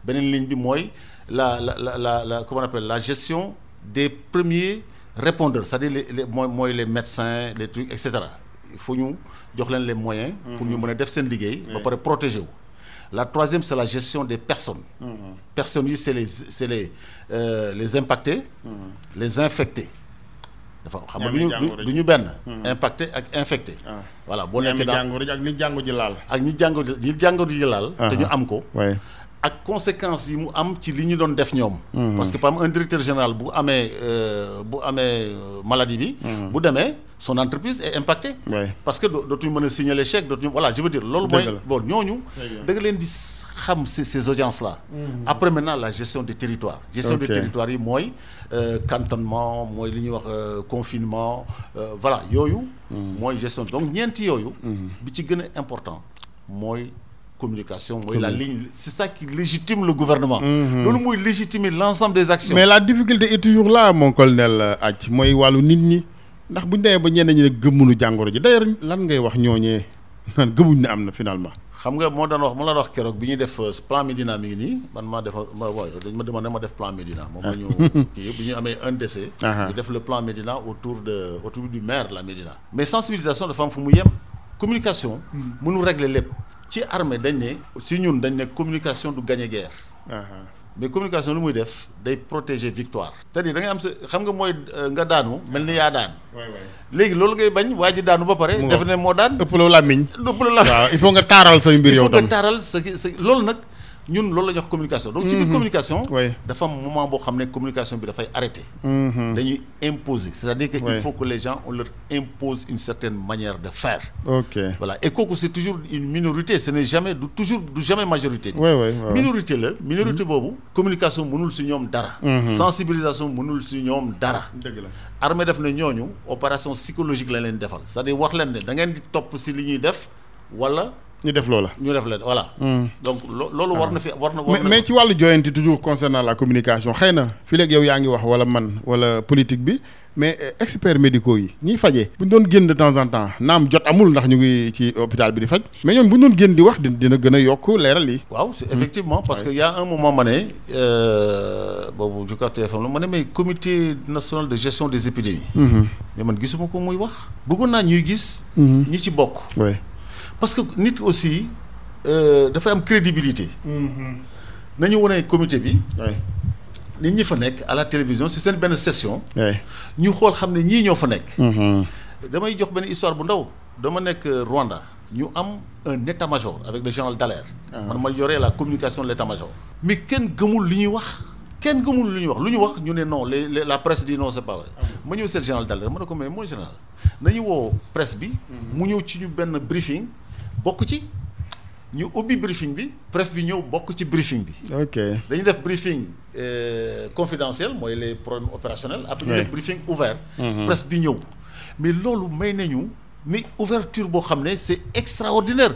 Speaker 3: beneen ligne bi mooy la la la la la comment on appelle la gestion des premiers répondeurs c'est-à-dire les les mooy mooy les médecins les trucs et cetera il faut ñu jox leen les moyens. pour ñu mën a def seen liggéey. ba pare protéger wu. La troisième c'est la gestion des personnes. personnes yi c'est les les euh, les impactés. les infectés. dafa xam nga du ñu
Speaker 2: jàngoro ji.
Speaker 3: du ñu benn. impacté ak infecté.
Speaker 2: Ah.
Speaker 3: voilà boo
Speaker 2: ñi
Speaker 3: nekkee
Speaker 2: ji ak ni jàngoro ji laal.
Speaker 3: ak ñi jàngoro ñi jàngoro ji laal. te ñu am ko. ak conséquences yi mu am ci li ñu doon def ñoom. parce que par exemple un directeur général bu amee euh, bu amee euh, maladie bi. bu demee son entreprise est impactée.
Speaker 2: oui
Speaker 3: parce que doo dootuñu mën a signaler chèque dootuñu voilà je veux dire loolu mooy bon ñooñu da nga leen di xam ces ces audiences là après maintenant la gestion des territoires. Gestion
Speaker 2: Ok.
Speaker 3: des territoires yi mooy euh, cantonnement mooy li ñuy wax euh, confinement euh, voilà yooyu mooy gestion. Donc ñeenti yooyu bi ci gën a important mooy communication mooy la ligne c'est ça qui légitime le gouvernement. Loolu mooy légitimer l'ensemble des actions.
Speaker 2: Mais la difficulté est toujours là mon colonel nit ñi ndax bu ñu demee ba ñenn ñi ne gëmmuñu jàngoro ji d'ailleurs lan ngay wax ñooñee naan gëmuñ ne am na finalement.
Speaker 3: xam nga moo daan wax la wax keroog bi ñuy def euh, plan Médina mi ngi nii man maa defal ma waaye dañ ma demandé ma def plan Médina. Moom la ñu kii bi ñu amee un décès
Speaker 2: Aha.
Speaker 3: ñu def le plan Médina autour de autour du maire de la Médina. Mais sensibilisation dafa am fu mu yem. Communication mënu régler lépp. Ci armée dañ ne si ñun dañ ne communication du gagner guerre mais communication lu muy def day protéger victoire. C'est-à-dire da ngay am sa xam nga mooy euh, nga daanu mel ni yaa daan. Léegi loolu ngay bañ waa ji daanu ba pare def ne moo daan.
Speaker 2: ëpp la làmmiñ.
Speaker 3: ëpp la
Speaker 2: waaw il faut nga taaral say mbir
Speaker 3: il
Speaker 2: yow
Speaker 3: faut nga
Speaker 2: tam.
Speaker 3: taaral sa sa loolu nag ñun loolu la ñuy wax communication. Donc ci biir communication
Speaker 2: Oui.
Speaker 3: dafa am moment boo xam ne communication bi dafay arrêter. Dañuy imposer. C'est-à-dire que il faut que les gens on leur impose une certaine manière de faire.
Speaker 2: Ok.
Speaker 3: Voilà. Et kooku c'est toujours une minorité. Ce n'est jamais du toujours du jamais majorité.
Speaker 2: Oui oui oui.
Speaker 3: minorité la. Minorité boobu communication mënul si ñoom dara. Sensibilisation mënul si ñoom dara.
Speaker 2: Dëgg la.
Speaker 3: armée def na ñooñu opération psychologique la leen defal. C'est-à-dire wax leen ne da ngeen di topp si li ñuy def wala
Speaker 2: ñu def loola.
Speaker 3: ñu def leen voilà. donc lo loolu war na fi war na. war
Speaker 2: mais mais ci wàllu joyanti toujours concernant la communication xëy na fii léegi yow yaa ngi wax wala man wala politique bi mais euh, experts médicaux yi fajee bu ñu doon génn de temps en temps naam jot amul ndax ñu ngi ci hôpital bi di faj mais ñoom bu ñu doon génn di wax di dina gën a yokk leeral yi.
Speaker 3: waaw c'est effectivement parce que y a un moment ma ne euh, boobu crois TFM la ma ne mais comité national de gestion des épidémies. mais man gisuma ko muy wax. bëggoon naa ñuy gis. ñi ci bokk. Parce que nit aussi euh, dafay am crédibilité. nañu wane comité bi nit ñi fa nekk à la télévision c'est seen benn session. ñu xool xam ne ñii ñoo fa nekk. damay jox benn histoire bu ndaw dama nekk euh, Rwanda ñu am un état-major avec le général Dallaire. man ma yoree la communication de l'état-major. mais kenn gëmul li ñuy wax kenn gëmul li ñuy wax lu ñu wax ñu ne non les, les- la presse dit non c'est pas vrai. ma ñëw seet général Dallaire ma ne ko mais mooy général nañu woo presse bi. mu ñëw ci ñu benn briefing bokk ci. Ñu ubbi briefing bi presse bi ñëw bokk ci briefing bi.
Speaker 2: ok.
Speaker 3: Dañu def briefing euh, confidentiel mooy les problèmes opérationnels. Après ñu def briefing ouvert. Presse bi ñëw. Mais loolu may nañu mais ouverture boo xam ne c'est extraordinaire.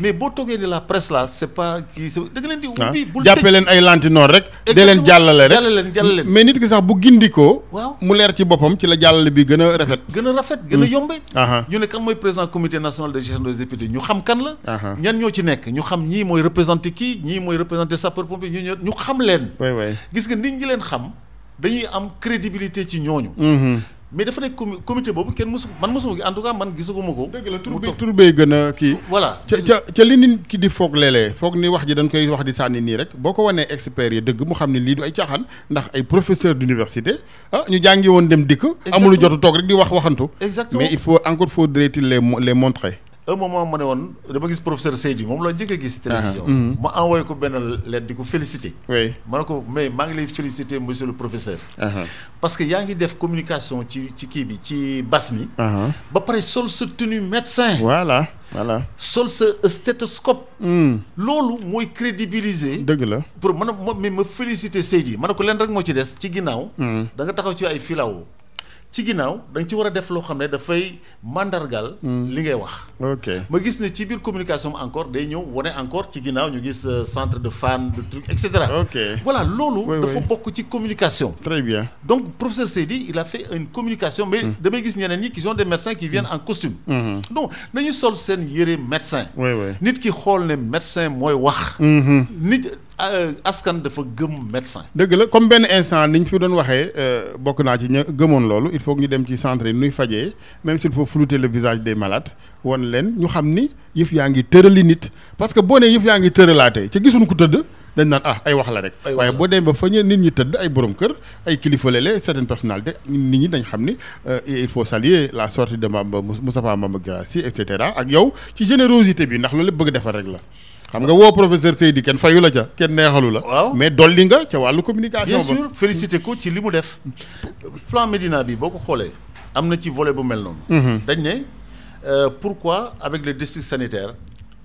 Speaker 3: Mais boo toogee ni la presse là c'est pas kii da nga leen di
Speaker 2: ah.
Speaker 3: ubbi bul
Speaker 2: jàppee leen ay lantinoor rek. dee leen jàllale rek.
Speaker 3: Jàllale leen jàllale leen.
Speaker 2: Mais nit ki sax bu gindikoo.
Speaker 3: waaw.
Speaker 2: mu leer ci boppam ci la jàllale bi gën a rafet.
Speaker 3: gën a rafet gën a yombe.
Speaker 2: Aha.
Speaker 3: ñu ne kan mooy président comité national de gestion des épidémies ñu xam kan la. Ñan ñoo ci nekk? Ñu xam ñii mooy représenté kii ñii mooy représenté sapeur pompier ñu ñu xam leen. Gis nga nit ñi leen xam dañuy am crédibilité ci ñooñu. Mais dafa nekk comi comité boobu kenn mësu man mësuma gi en tout cas man gisaguma ko.
Speaker 2: dëgg la tur
Speaker 3: mu
Speaker 2: bi
Speaker 3: toog.
Speaker 2: tur bee gën a kii.
Speaker 3: voilà.
Speaker 2: ca ca ca li nit ki di foog léeg-léeg foog ni wax ji dañ koy wax di sànni nii rek boo ko wanee experts yi dëgg mu xam ne lii du ay caaxaan ndax ay professeur d'université ah ñu jàngi woon dem dikk. amul jotu toog rek di wax waxantu.
Speaker 3: Exactement.
Speaker 2: mais il faut encore faudrait-il les les montrer.
Speaker 3: Un moment ma ne woon dama gis professeur Seydi moom la njëkk a gis télévision. ma envoyé ko benn lettre di ko félicité
Speaker 2: oui.
Speaker 3: Ma ne ko mais maa ngi lay félicité monsieur le professeur. Parce que yaa ngi def communication ci ci kii bi ci bas mi. Ba pare sol sa tenue médecin.
Speaker 2: Voilà voilà.
Speaker 3: Sol sa stéthoscope. Loolu mooy crédibiliser
Speaker 2: dëgg la.
Speaker 3: pour mën a ma mais ma félicité Seydi ma ne ko leen rek moo ci des ci ginnaaw. Da nga taxaw ci ay filao ci ginnaaw da nga ci war a def loo xam ne dafay mandargal li ngay wax.
Speaker 2: Ok.
Speaker 3: ma gis ne ci biir communication encore day ñëw wane encore ci ginnaaw ñu gis euh, centre de fan de truc et cetera.
Speaker 2: Ok.
Speaker 3: Voilà loolu dafa bokk ci communication.
Speaker 2: Très bien.
Speaker 3: Donc professeur Seydi il a fait une communication mais damay gis ñeneen ñi qui sont des médecins qui viennent en costume. Donc nañu sol seen yëre médecin.
Speaker 2: Oui oui.
Speaker 3: Nit ki xool ne médecin mooy wax. Nit euh, askan dafa gëm médecin.
Speaker 2: Dëgg la comme benn instant ni ñu fi doon waxee euh, bokk naa ci ña gëmoon loolu il faut que ñu dem ci centre yi nuy fajee même s'il faut flouter le visage des malades wan leen ñu xam ni yëf yaa ngi tërali nit. Parce que boo nee yëf yaa ngi tëralaatee gisuñ ko tëdd dañ naan ah ay wax la rek. Waaye boo ba fa ñu nit ñi tëdd ay borom kër ay kilifa lele certaines personnalités nit ñi dañ xam ni euh, il faut saluer la sortie de Mamba Moustapha Mamba Guirassy et cetera ak yow ci générosité bi ndax loolu lépp bëgg defar rek la xam nga woo professeur Seydi kenn fayu la ca kenn neexalu la.
Speaker 3: Waaw.
Speaker 2: mais dolli nga ca wàllu communication
Speaker 3: bien sûr félicité ko ci li mu def. Plan Médina bi boo ko xoolee am na ci volet bu mel noonu. Dañ ne pourquoi avec les districts sanitaires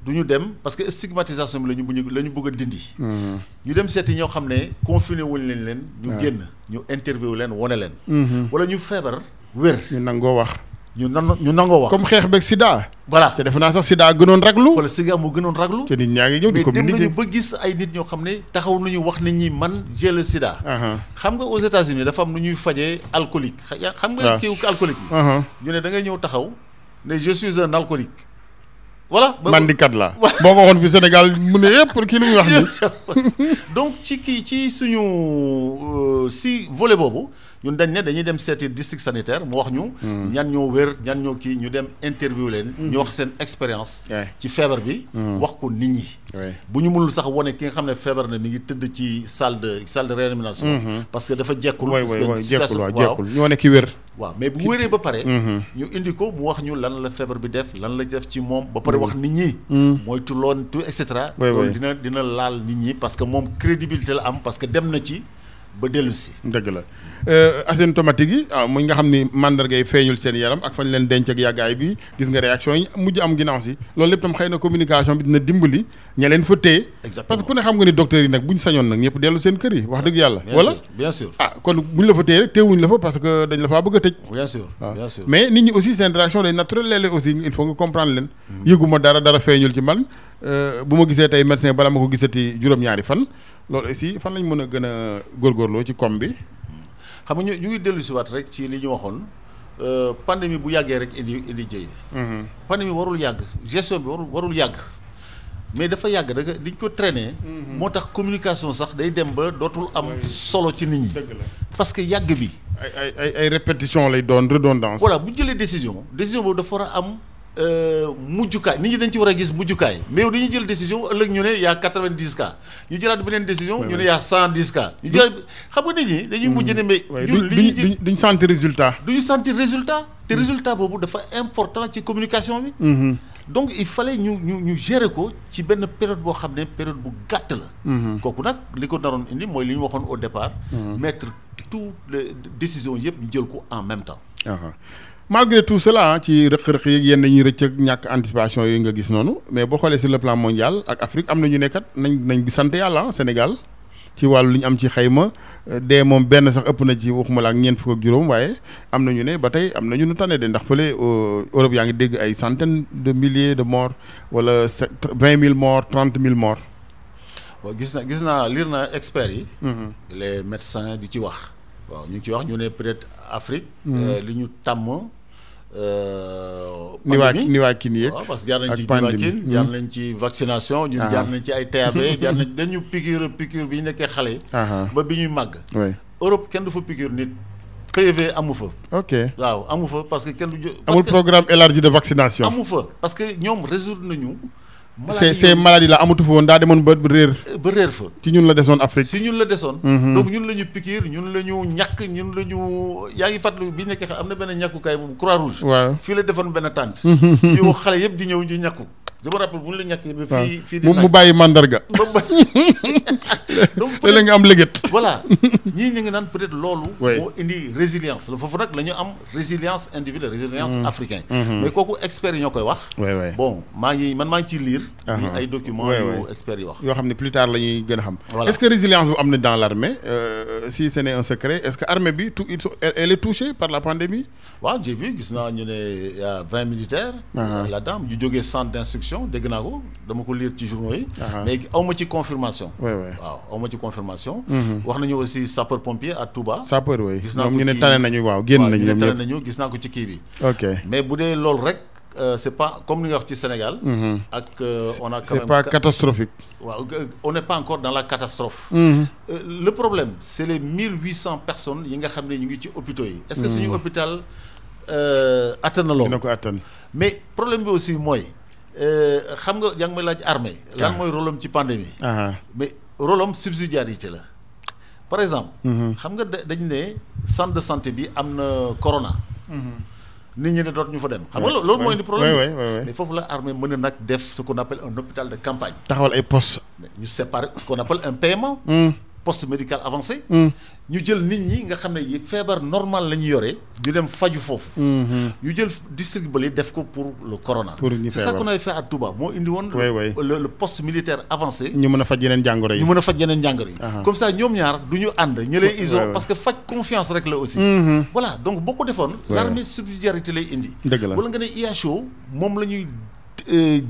Speaker 3: du ñu dem parce que stigmatisation bi la ñu la bëgg a dindi. Ñu dem seeti ñoo xam ne confiné wuñ leen leen ñu génn ñu interview leen wane leen. Wala ñu feebar wér.
Speaker 2: Ñu nangoo wax
Speaker 3: ñu nan ñu nangoo wax.
Speaker 2: Comme xeex beeg sida.
Speaker 3: Voilà.
Speaker 2: Te defe naa sax sida gënoon raglu.
Speaker 3: Wala siga moo gënoon raglu.
Speaker 2: Te nit ñaa ngi ñëw di
Speaker 3: mais dem nañu
Speaker 2: communiquer
Speaker 3: ba gis ay nit ñoo xam ne taxaw nañu wax nit ñi man j'ai le sida.
Speaker 2: Aha
Speaker 3: xam nga aux États-Unis dafa am nu ñuy fajee alcoolique. Xam nga kiiw alcoolique bi
Speaker 2: aha
Speaker 3: ñu ne da ngay ñëw taxaw ne je suis un alcoolique. Voilà.
Speaker 2: Mandikat la. Boo ko waxoon fi Sénégal mu ne yëpp kii lu muy wax
Speaker 3: donc ci kii ci suñu euh, si volet boobu ñun dañ ne dañuy dem seeti district sanitaire mu wax ñu. Ñan ñoo wér ñan ñoo kii ñu dem interview leen. Ñu wax seen expérience ci feebar bi. Wax ko nit ñi. Bu ñu mënul sax wane ki nga xam ne feebar na mi ngi tëdd ci salle de salle de réanimation. Parce que dafa jekkul.
Speaker 2: Waaw ki wér.
Speaker 3: Waaw mais bu wéree ba pare. ñu indi ko mu wax ñu lan la feebar bi def lan la def ci moom ba pare wax nit ñi. mooy tuloon tout et cetera.
Speaker 2: Oui,
Speaker 3: loolu
Speaker 2: oui.
Speaker 3: dina dina laal nit ñi parce que moom crédibilité la am parce que dem na ci ba dellu si.
Speaker 2: dëgg la. Asymptomatique yi ah muy nga xam ni mandarga yi feeñul seen yaram ak fañ leen denc ak yàggaay bi gis nga réaction yi mujj am ginnaaw si. Loolu lépp tam xëy na communication bi dina dimbali ña leen fa téye. Parce que ku ne xam nga ni docteur yi nag bu ñu sañoon nag ñëpp dellu seen kër yi wax dëgg yàlla. Wala?
Speaker 3: bien sûr.
Speaker 2: Ah kon bu ñu la fa téye rek téewuñ la fa parce que dañ la faa bëgg a tëj.
Speaker 3: Bien sûr bien sûr.
Speaker 2: mais nit ñi aussi seen réaction day naturel aussi il faut nga comprendre leen. Yëguma dara dara feeñul ci man. Euh, bu ma gisee tey médecin bala ma ko gisati juróom-ñaari fan loolu aussi fan lañ mën a gën a góorgóorloo ci com bi?
Speaker 3: Xam nga ñu ñu ngi dellu si waat rek ci li ñu waxoon pandémie bu yàggee rek indi indi jëye. pandémie warul yàgg gestion bi warul warul yàgg mais dafa yàgg da nga diñ ko traîner. moo tax communication sax day dem ba dootul am solo ci nit ñi.
Speaker 2: dëgg la
Speaker 3: parce que yàgg bi.
Speaker 2: ay ay ay ay répétition lay doon redondance
Speaker 3: voilà bu ñu jëlee décision décision boobu dafa war a am mujjukaay nit ñi dañ ci war a gis mujjukaay. Mais yow dañuy jël décision ëllëg ñu ne y' a quatre vingt dix cas. Ñu jëlaat beneen décision ñu ne y' a cent dix cas. Ñu jëlaat xam nga nit ñi dañuy mujj ne mais ñun li
Speaker 2: duñ duñ sentir résultat.
Speaker 3: du ñu sentir résultat. Te résultat boobu dafa important ci communication bi. Donc il fallait ñu ñu ñu gérer ko ci benn période boo xam ne période bu gàtt la. Kooku nag li ko naroon indi mooy li ñu waxoon au départ. Mettre toutes les décisions yëpp ñu jël ko en même temps.
Speaker 2: Aha malgré tout cela ah, ci rëq-rëq yi yenn ñuy rëcc ak ñàkk anticipation yi nga gis noonu mais boo xoolee sur le plan mondial ak Afrique am na ñu nekkat nañ nañ sant yàlla ah, Sénégal ci wàllu li ñu am ci xayma euh, dee moom benn sax ëpp na ci waxuma la ak ñeent fukk ak juróom waaye am na ñu ne ba tey am na ñu nu tane de ndax fële euh, Europe yaa ngi dégg ay centaines de milliers de morts wala vingt mille morts trente mille morts.
Speaker 3: waaw gis na gis naa lire naa experts yi. Les médecins di ci wax. Waaw ñu ngi ci wax ñu ne peut-être Afrique li ñu tàmm euh,
Speaker 2: niwaa
Speaker 3: pandémie.
Speaker 2: niwaa kin yeeg
Speaker 3: waaw parce que jaar nañ ci
Speaker 2: pandémie.
Speaker 3: niwaakin jaar nañ ci vaccination ñun jaar nañ ci ay TAB jaar nañ dañu piqûre piqûre bi ñu nekkee xale
Speaker 2: aha
Speaker 3: ba bi ñuy màgg.
Speaker 2: Oui
Speaker 3: Europe kenn du fa piqûre nit. PV amu fa.
Speaker 2: Ok.
Speaker 3: Waaw amu fa parce que kenn du jo- parce
Speaker 2: amul
Speaker 3: que
Speaker 2: programme élargi de vaccination.
Speaker 3: amu fa parce que ñoom résoudre nañu
Speaker 2: ces ces maladies là amatu fa woon daa demoon ba réer.
Speaker 3: Ba réer fa.
Speaker 2: Ci ñun la desoon Afrique.
Speaker 3: Si ñun la desoon. Donc ñun la ñu ñun la ñu ñàkk ñun la ñu yaa ngi fàttali bi nekkee xale am na benn ñàkkukaay boobu croix rouge
Speaker 2: waaw.
Speaker 3: Fii la defoon benn tànt. Di wax xale yëpp di ñëw di ñàkku je me rappelle bu ñu la ñàkkee ba fii fii di
Speaker 2: mu mu bàyyi mandarga.
Speaker 3: Ba ba donc
Speaker 2: léeg-léeg nga am léget
Speaker 3: voilà. Ñii ñu ngi naan peut-être loolu
Speaker 2: Oui.
Speaker 3: moo indi résilience la. Foofu nag la ñu am résilience individuelle résilience africain mais kooku experts yi ñoo koy wax.
Speaker 2: Ouais, ouais.
Speaker 3: bon maa ngi man maa ngi ciy lire.
Speaker 2: Uh-huh.
Speaker 3: ay documents
Speaker 2: Ouais,
Speaker 3: yu
Speaker 2: ouais.
Speaker 3: experts yi wax.
Speaker 2: Yoo xam ne plus tard la ñuy gën a xam.
Speaker 3: Voilà.
Speaker 2: est-ce que résilience bu am na dans l'armée? Euh, si ce n'est un secret est-ce que armée bi tout elle, est touchée par la pandémie?
Speaker 3: Waaw j'ai vu gis naa ñu ne y a vingt militaires.
Speaker 2: Uh-huh.
Speaker 3: là-dedans ñu jógee centre d'instruction dégg naa ko dama ko lire ci journaux yi. Mais aw ma ci confirmation. Waaw aw ma ci confirmation. Wax nañu aussi sapeur pompier à Touba.
Speaker 2: Sapeur oui.
Speaker 3: Gis naa ko
Speaker 2: ñu ne
Speaker 3: ci-
Speaker 2: tane nañu waaw génn
Speaker 3: waaw,
Speaker 2: nañu
Speaker 3: ñu ne
Speaker 2: ñoom
Speaker 3: tere
Speaker 2: ñëpp.
Speaker 3: nañu gis naa ko ci kii bi.
Speaker 2: Ok.
Speaker 3: Mais bu dee loolu rek euh, c'est pas comme ni nga wax ci Sénégal. Ak euh, on a quand
Speaker 2: c'est
Speaker 3: même
Speaker 2: pas catastrophique.
Speaker 3: Waaw euh, on n'est pas encore dans la catastrophe.
Speaker 2: Mhm.
Speaker 3: Euh, le problème c'est les 1800 personnes yi nga xam ne ñu ngi ci hôpitaux yi. Est-ce que suñu hôpital atteint na loolu?
Speaker 2: Dina ko attan
Speaker 3: mais problème bi aussi mooy xam nga yaa ngi may laaj armée. Lan mooy rôle am ci pandémie. Mais rôle am subsidiarité la. Par exemple xam nga da- dañ ne centre de santé bi am na corona. Nit ñi ne dootuñu fa dem. Xam nga lo- loolu mooy indi problème mais foofu la armée mën na nag def ce qu'on appelle un hôpital de campagne.
Speaker 2: Taxawal ay postes.
Speaker 3: Ñu séparer ce qu'on appelle un paiement.
Speaker 2: Hmm.
Speaker 3: Poste médical avancé.
Speaker 2: Hmm.
Speaker 3: ñu jël nit ñi nga xam ne yi feebar normal la ñu yore ñu dem faju foofu. Ñu jël district bali def ko pour le corona.
Speaker 2: Pour
Speaker 3: c'est ça qu'on avait fait à Touba. Moo indi woon
Speaker 2: Ouais, ouais.
Speaker 3: le, le poste militaire avancé.
Speaker 2: Ñu mën a faj yeneen jàngoro yi.
Speaker 3: Ñu mën a faj yeneen jàngoro yi.
Speaker 2: Aha.
Speaker 3: comme ça ñoom ñaar du ñu ànd iso parce que faj confiance rek la aussi. Voilà donc boo ko defoon l'armée subsidiarité lay indi.
Speaker 2: Dëgg la.
Speaker 3: wala nga ne IHO moom la ñuy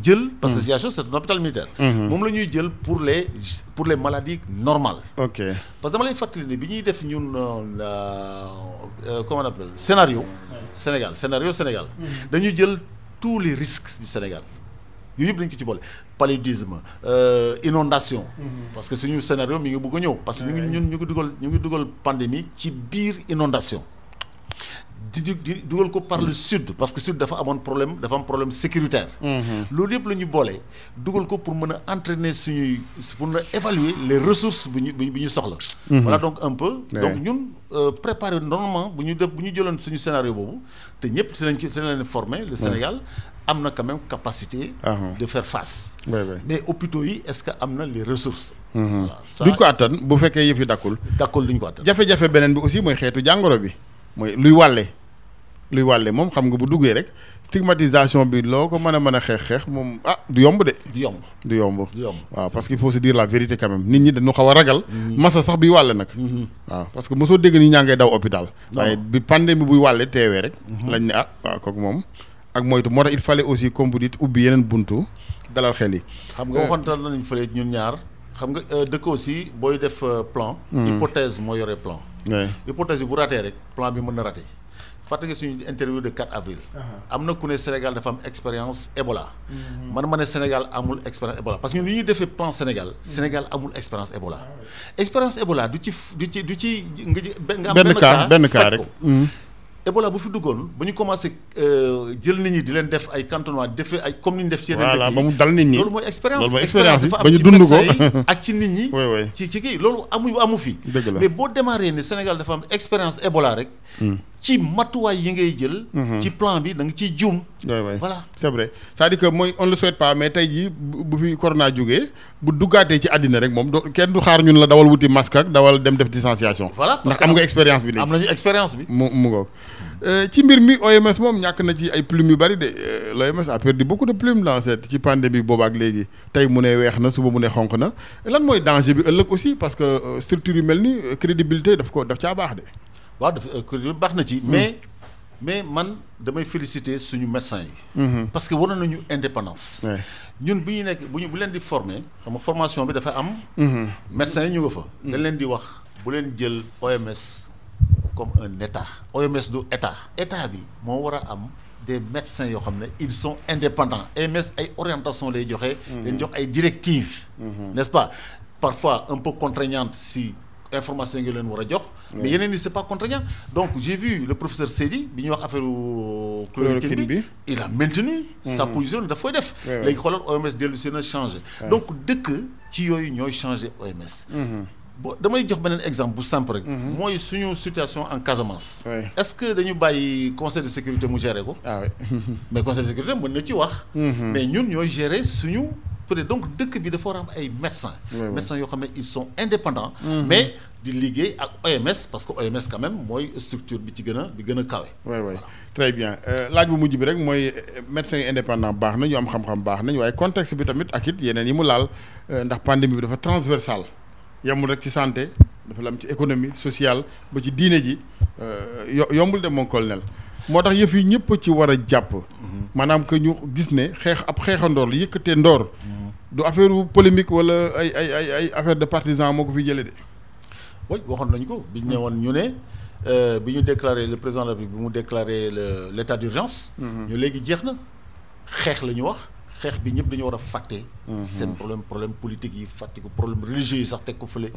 Speaker 3: jël. parce que IHO c'est un hôpital militaire. Moom la ñuy jël pour les pour les maladies normales.
Speaker 2: Ok.
Speaker 3: Parce que dama lay fàttali ne bi ñuy def ñun euh, euh, comment on appelle scénario Sénégal scénario Sénégal. Dañu jël tous les risques du Sénégal. Yooyu yëpp dañu ko ci boole. Paludisme euh, inondation. Parce que suñu scénario mi ngi bëgg a ñëw. Parce que ñu ngi ñun ñu ngi dugal ñu ngi dugal pandémie ci biir inondation di di dugal ko par le sud parce que sud dafa amoon problème dafa am problème sécuritaire. Loolu yëpp la ñu boole dugal ko pour mën a entraîner suñuy pour mën a évaluer les ressources bu ñu bu ñu soxla. Voilà donc un peu. Donc ñun euh, préparer normalement bu ñu def bu ñu jëloon suñu scénario boobu te ñëpp si lañ ci si lañ leen le Sénégal am na quand même capacité
Speaker 2: Ah.
Speaker 3: de faire face. Mais hôpitaux yi est-ce que am na les ressources? Ça
Speaker 2: duñ ko attan bu fekkee yëf yi dakkul.
Speaker 3: D'accord duñ ko attan.
Speaker 2: Jafe-jafe beneen bi aussi mooy xeetu jàngoro bi mooy luy wàlle luy wàlle moom xam nga bu duggee rek stigmatisation bi loo ko mën a mën a xeex xeex moom ah du yomb de.
Speaker 3: Du yomb.
Speaker 2: du yomb.
Speaker 3: Du yomb.
Speaker 2: waaw parce qu'il faut se dire la vérité quand même. nit ñi dañu xaw a ragal. Masa sax biy wàlle nag. Waaw parce que mosoo dégg ni ñaa ngay daw hôpital. Waaye bi pandémie buy wàlle teewee rek. Lañ ne ah waaw kooku moom ak moytu moo tax il fallait aussi comme vous dites ubbi yeneen buntu dalal xel yi.
Speaker 3: Xam nga waxantal nañu fële ñun ñaar. Xam nga euh, dëkk aussi booy def plan. Hypothèse moo yore plan. Hypothèse bi bu ratee rek plan bi mën na raté fàtte nga suñu interview de 4 avril. Am na ku ne Sénégal dafa am expérience Ebola. Man ma ne Sénégal amul expérience Ebola. Parce que ñun li ñuy defee plan Sénégal Sénégal amul expérience Ebola. Expérience Ebola du ci du ci du ci nga
Speaker 2: benn cas benn cas rek.
Speaker 3: Ko. Ebola bu fi duggoon ba ñu commencé euh, jël nit ñi di leen def ay cantonnement defee ay comme ni ñu def ci yeneen
Speaker 2: voilà
Speaker 3: dëkk
Speaker 2: ba
Speaker 3: yi.
Speaker 2: mu dal nit ñi.
Speaker 3: Loolu mooy expérience.
Speaker 2: Loolu mooy expérience ba ñu dund ko.
Speaker 3: ak ci nit ñi.
Speaker 2: Oui, oui.
Speaker 3: ci ci kii loolu amu amu fi.
Speaker 2: Dëgg la.
Speaker 3: mais boo démarré ne Sénégal dafa am expérience Ebola rek ci matuwaay yi ngay jël. Ci plan bi da nga ciy juum. Voilà.
Speaker 2: C'est vrai. C'est-à-dire que mooy on le souhaite pas mais tey jii bu fi corona jógee bu duggaatee ci àddina rek moom doo kenn du xaar ñun la dawal wuti masque ak dawal dem def distanciation.
Speaker 3: Voilà, parce
Speaker 2: ndax
Speaker 3: que
Speaker 2: am nga expérience bi léegi.
Speaker 3: am nañu expérience bi.
Speaker 2: Mu mu ngoog. Ci mbir mi OMS moom ñàkk na ci ay plumes yu bari de. Euh, l'OMS a perdu beaucoup de plumes dans cette ci pandémie boobu ak léegi. Tey mu ne weex na suba mu ne xonq na. Lan mooy danger bi ëllëg aussi? Parce que euh, structure yu mel ni euh, crédibilité daf ko daf caa baax de.
Speaker 3: Waaw dafa kuréel baax na ci mais mais man damay féliciter suñu médecins yi. Parce que war nañu indépendance. Ñun bu ñu nekk bu ñu bu leen di former xam nga formation bi dafa am. Médecins yi ñu nga fa. Dañ leen di wax bu leen jël OMS comme un état. OMS du état. État bi moo war a am des médecins yoo xam ne ils sont indépendants. OMS ay orientation lay joxe. Leen jox ay directives. N'est-ce pas? Parfois un peu contraignantes si information yi nga leen war a jox. mais yeneen yi pas contraignant donc j'ai vu le professeur Seydi bi ñuy wax affaire chloroquine bi il a maintenu sa position daf koy def. léegi xoolal OMS dellu si na changé. donc dëkk ci yooyu ñooy changé OMS. bon damay jox beneen exemple bu simple rek. mooy suñu situation en Casamance. est-ce que dañu bàyyi conseil de sécurité mu gérer ko?
Speaker 2: ah
Speaker 3: mais conseil de sécurité mën na ci wax. mais ñun ñooy gérer suñu. Peut-être donc dëkk bi dafa war a am ay médecins. médecins yoo xam ne ils sont indépendants. mais di liggéey ak OMS parce que OMS quand même mooy structure bi ci gën a bi gën a kawe.
Speaker 2: oui oui très bien laaj bu mujj bi rek mooy médecins yi indépendants baax na ñu am xam-xam baax nañ waaye contexte bi tamit ak it yeneen yi mu laal ndax pandémie bi dafa transversal yemul rek ci santé dafa la am ci économie sociale ba ci diine ji yombul de mon colonel moo tax yëf yi ñëpp ci war a jàpp. Maanaam que ñu gis ne xeex ab xeexandoor la yëkkatee ndoor. du affaire polémique wala ay ay ay ay affaire de partisan moo ko fi jëlee de.
Speaker 3: oui waxoon nañu ko bi ñu ne woon ñu ne bi ñu déclaré le président de la République bi mu déclaré le l'état d'urgence. ñu léegi jeex na xeex la ñu wax. Xeex bi ñëpp dañu war a fàtte. seen problème problème politique yi fàtte ko problème religieux yi sax teg ko fële.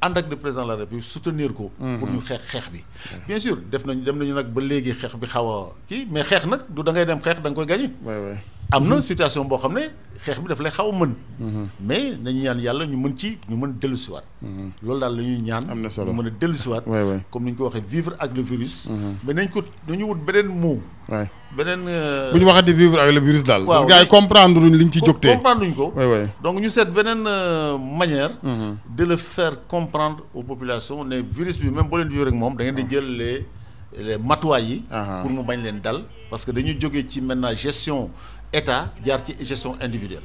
Speaker 3: ànd ak le président de la République soutenir ko. pour ñu xeex xeex bi. bien sûr def nañu dem nañu nag ba léegi xeex bi xaw a kii mais xeex nag du da ngay dem xeex da nga koy gagné. Am na situation boo xam ne xeex bi daf lay xaw a mën. mais nañu ñaan yàlla ñu mën ci ñu mën dellusiwaat. loolu daal la ñuy ñaan.
Speaker 2: am na solo
Speaker 3: ñu mën a dellusiwaat. comme ni ñu ko waxee vivre avec le virus. mais nañ ko nañu wut beneen mot. beneen.
Speaker 2: bu ñu waxati vivre avec le virus daal. parce que gars yi comprendre luñ liñ ci jógtee.
Speaker 3: comprendre luñ ko. donc ñu seet beneen manière. de le faire comprendre aux populations ne virus bi même boo leen vivre ak moom da ngeen di jël les les matuwaay yi. pour mu bañ leen dal parce que dañu jógee ci maintenant gestion. État jaar ci gestion individuelle.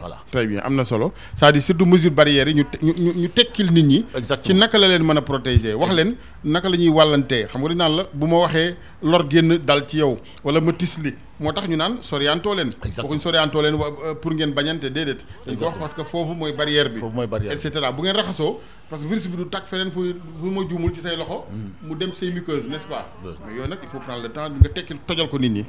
Speaker 3: voilà.
Speaker 2: Très bien am na solo. C'est-à-dire surtout mesure barrières yi ñu ñu ñu tekkil nit ñi.
Speaker 3: exactement.
Speaker 2: ci naka la leen mën a protéger. Wax leen naka la ñuy wàllantee. Xam nga dañu naan la bu ma waxee lor génn dal ci yow wala ma tisli moo tax ñu naan soriantoo leen.
Speaker 3: exactement
Speaker 2: waxuñ soriantoo leen pour ngeen bañante déedéet. dañ ko wax parce que foofu mooy barrière bi.
Speaker 3: foofu mooy barrière
Speaker 2: et cetera bu ngeen raxasoo parce que virus bi du tàkk feneen fu fu ma juumul ci say loxo. mu dem say muqueuses n'est-ce pas? mais yooyu nag il faut prendre le temps nga tojal ko nit ñi.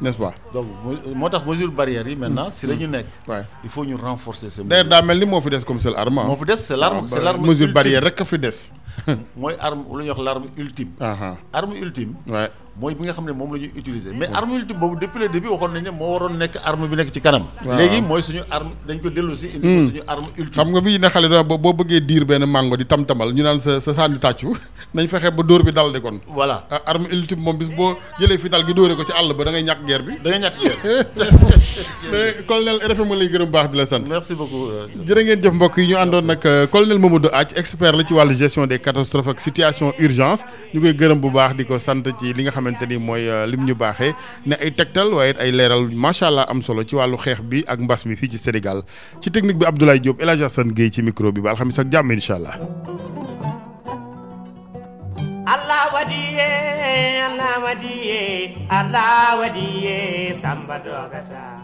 Speaker 2: n'est-ce pas?
Speaker 3: donc moo tax mesure barrière yi maintenant si la ñu nekk.
Speaker 2: waay
Speaker 3: il faut ñu renforcer ces
Speaker 2: d'ailleurs daa mel ni moo fi des comme arme
Speaker 3: moo fi des c'est l'arme c'est l'arme
Speaker 2: mesure barrière rek a fi des.
Speaker 3: mooy arme lu ñuy wax l'arme ultime.
Speaker 2: aha
Speaker 3: arme ultime.
Speaker 2: waay
Speaker 3: mooy bi nga xam ne moom la ñuy utiliser mais arme ultime boobu depuis le début waxoon nañ ne moo waroon nekk arme bi nekk ci kanam. Léegi mooy suñu arme dañ ko dellu si. indi ko suñu arme ultime.
Speaker 2: xam nga bi ne xale da boo boo bëggee diir benn mango di tam-tamal ñu naan sa sa sànni tàccu nañ fexe ba dóor bi dal de kon.
Speaker 3: voilà
Speaker 2: ah arme ultime moom bis boo jëlee fital gi dóore ko ci àll ba da ngay ñàkk guerre bi.
Speaker 3: da nga ñàkk yéen.
Speaker 2: mais colonel RFM ma lay gërëm baax di la sant.
Speaker 3: merci beaucoup. euh,
Speaker 2: jërë ngeen jëf mbokk yi ñu àndoon nag euh, colonel Mamadou Athie expert la ci wàllu gestion des catastrophes ak situation urgence ñu koy gërëm bu baax di ko sant ci li nga xamante ni mooy euh, lim ñu baaxee ne ay tegtal waaye ay leeral macha allah am solo ci wàllu xeex bi ak mbas mi fii ci Sénégal ci technique bi Abdoulaye Diop El Hadj Assane Gueye ci micro bi ba alxamis ak jàmm allah.
Speaker 4: Allah wadiye Allah wadiye Allah wadiye samba dogata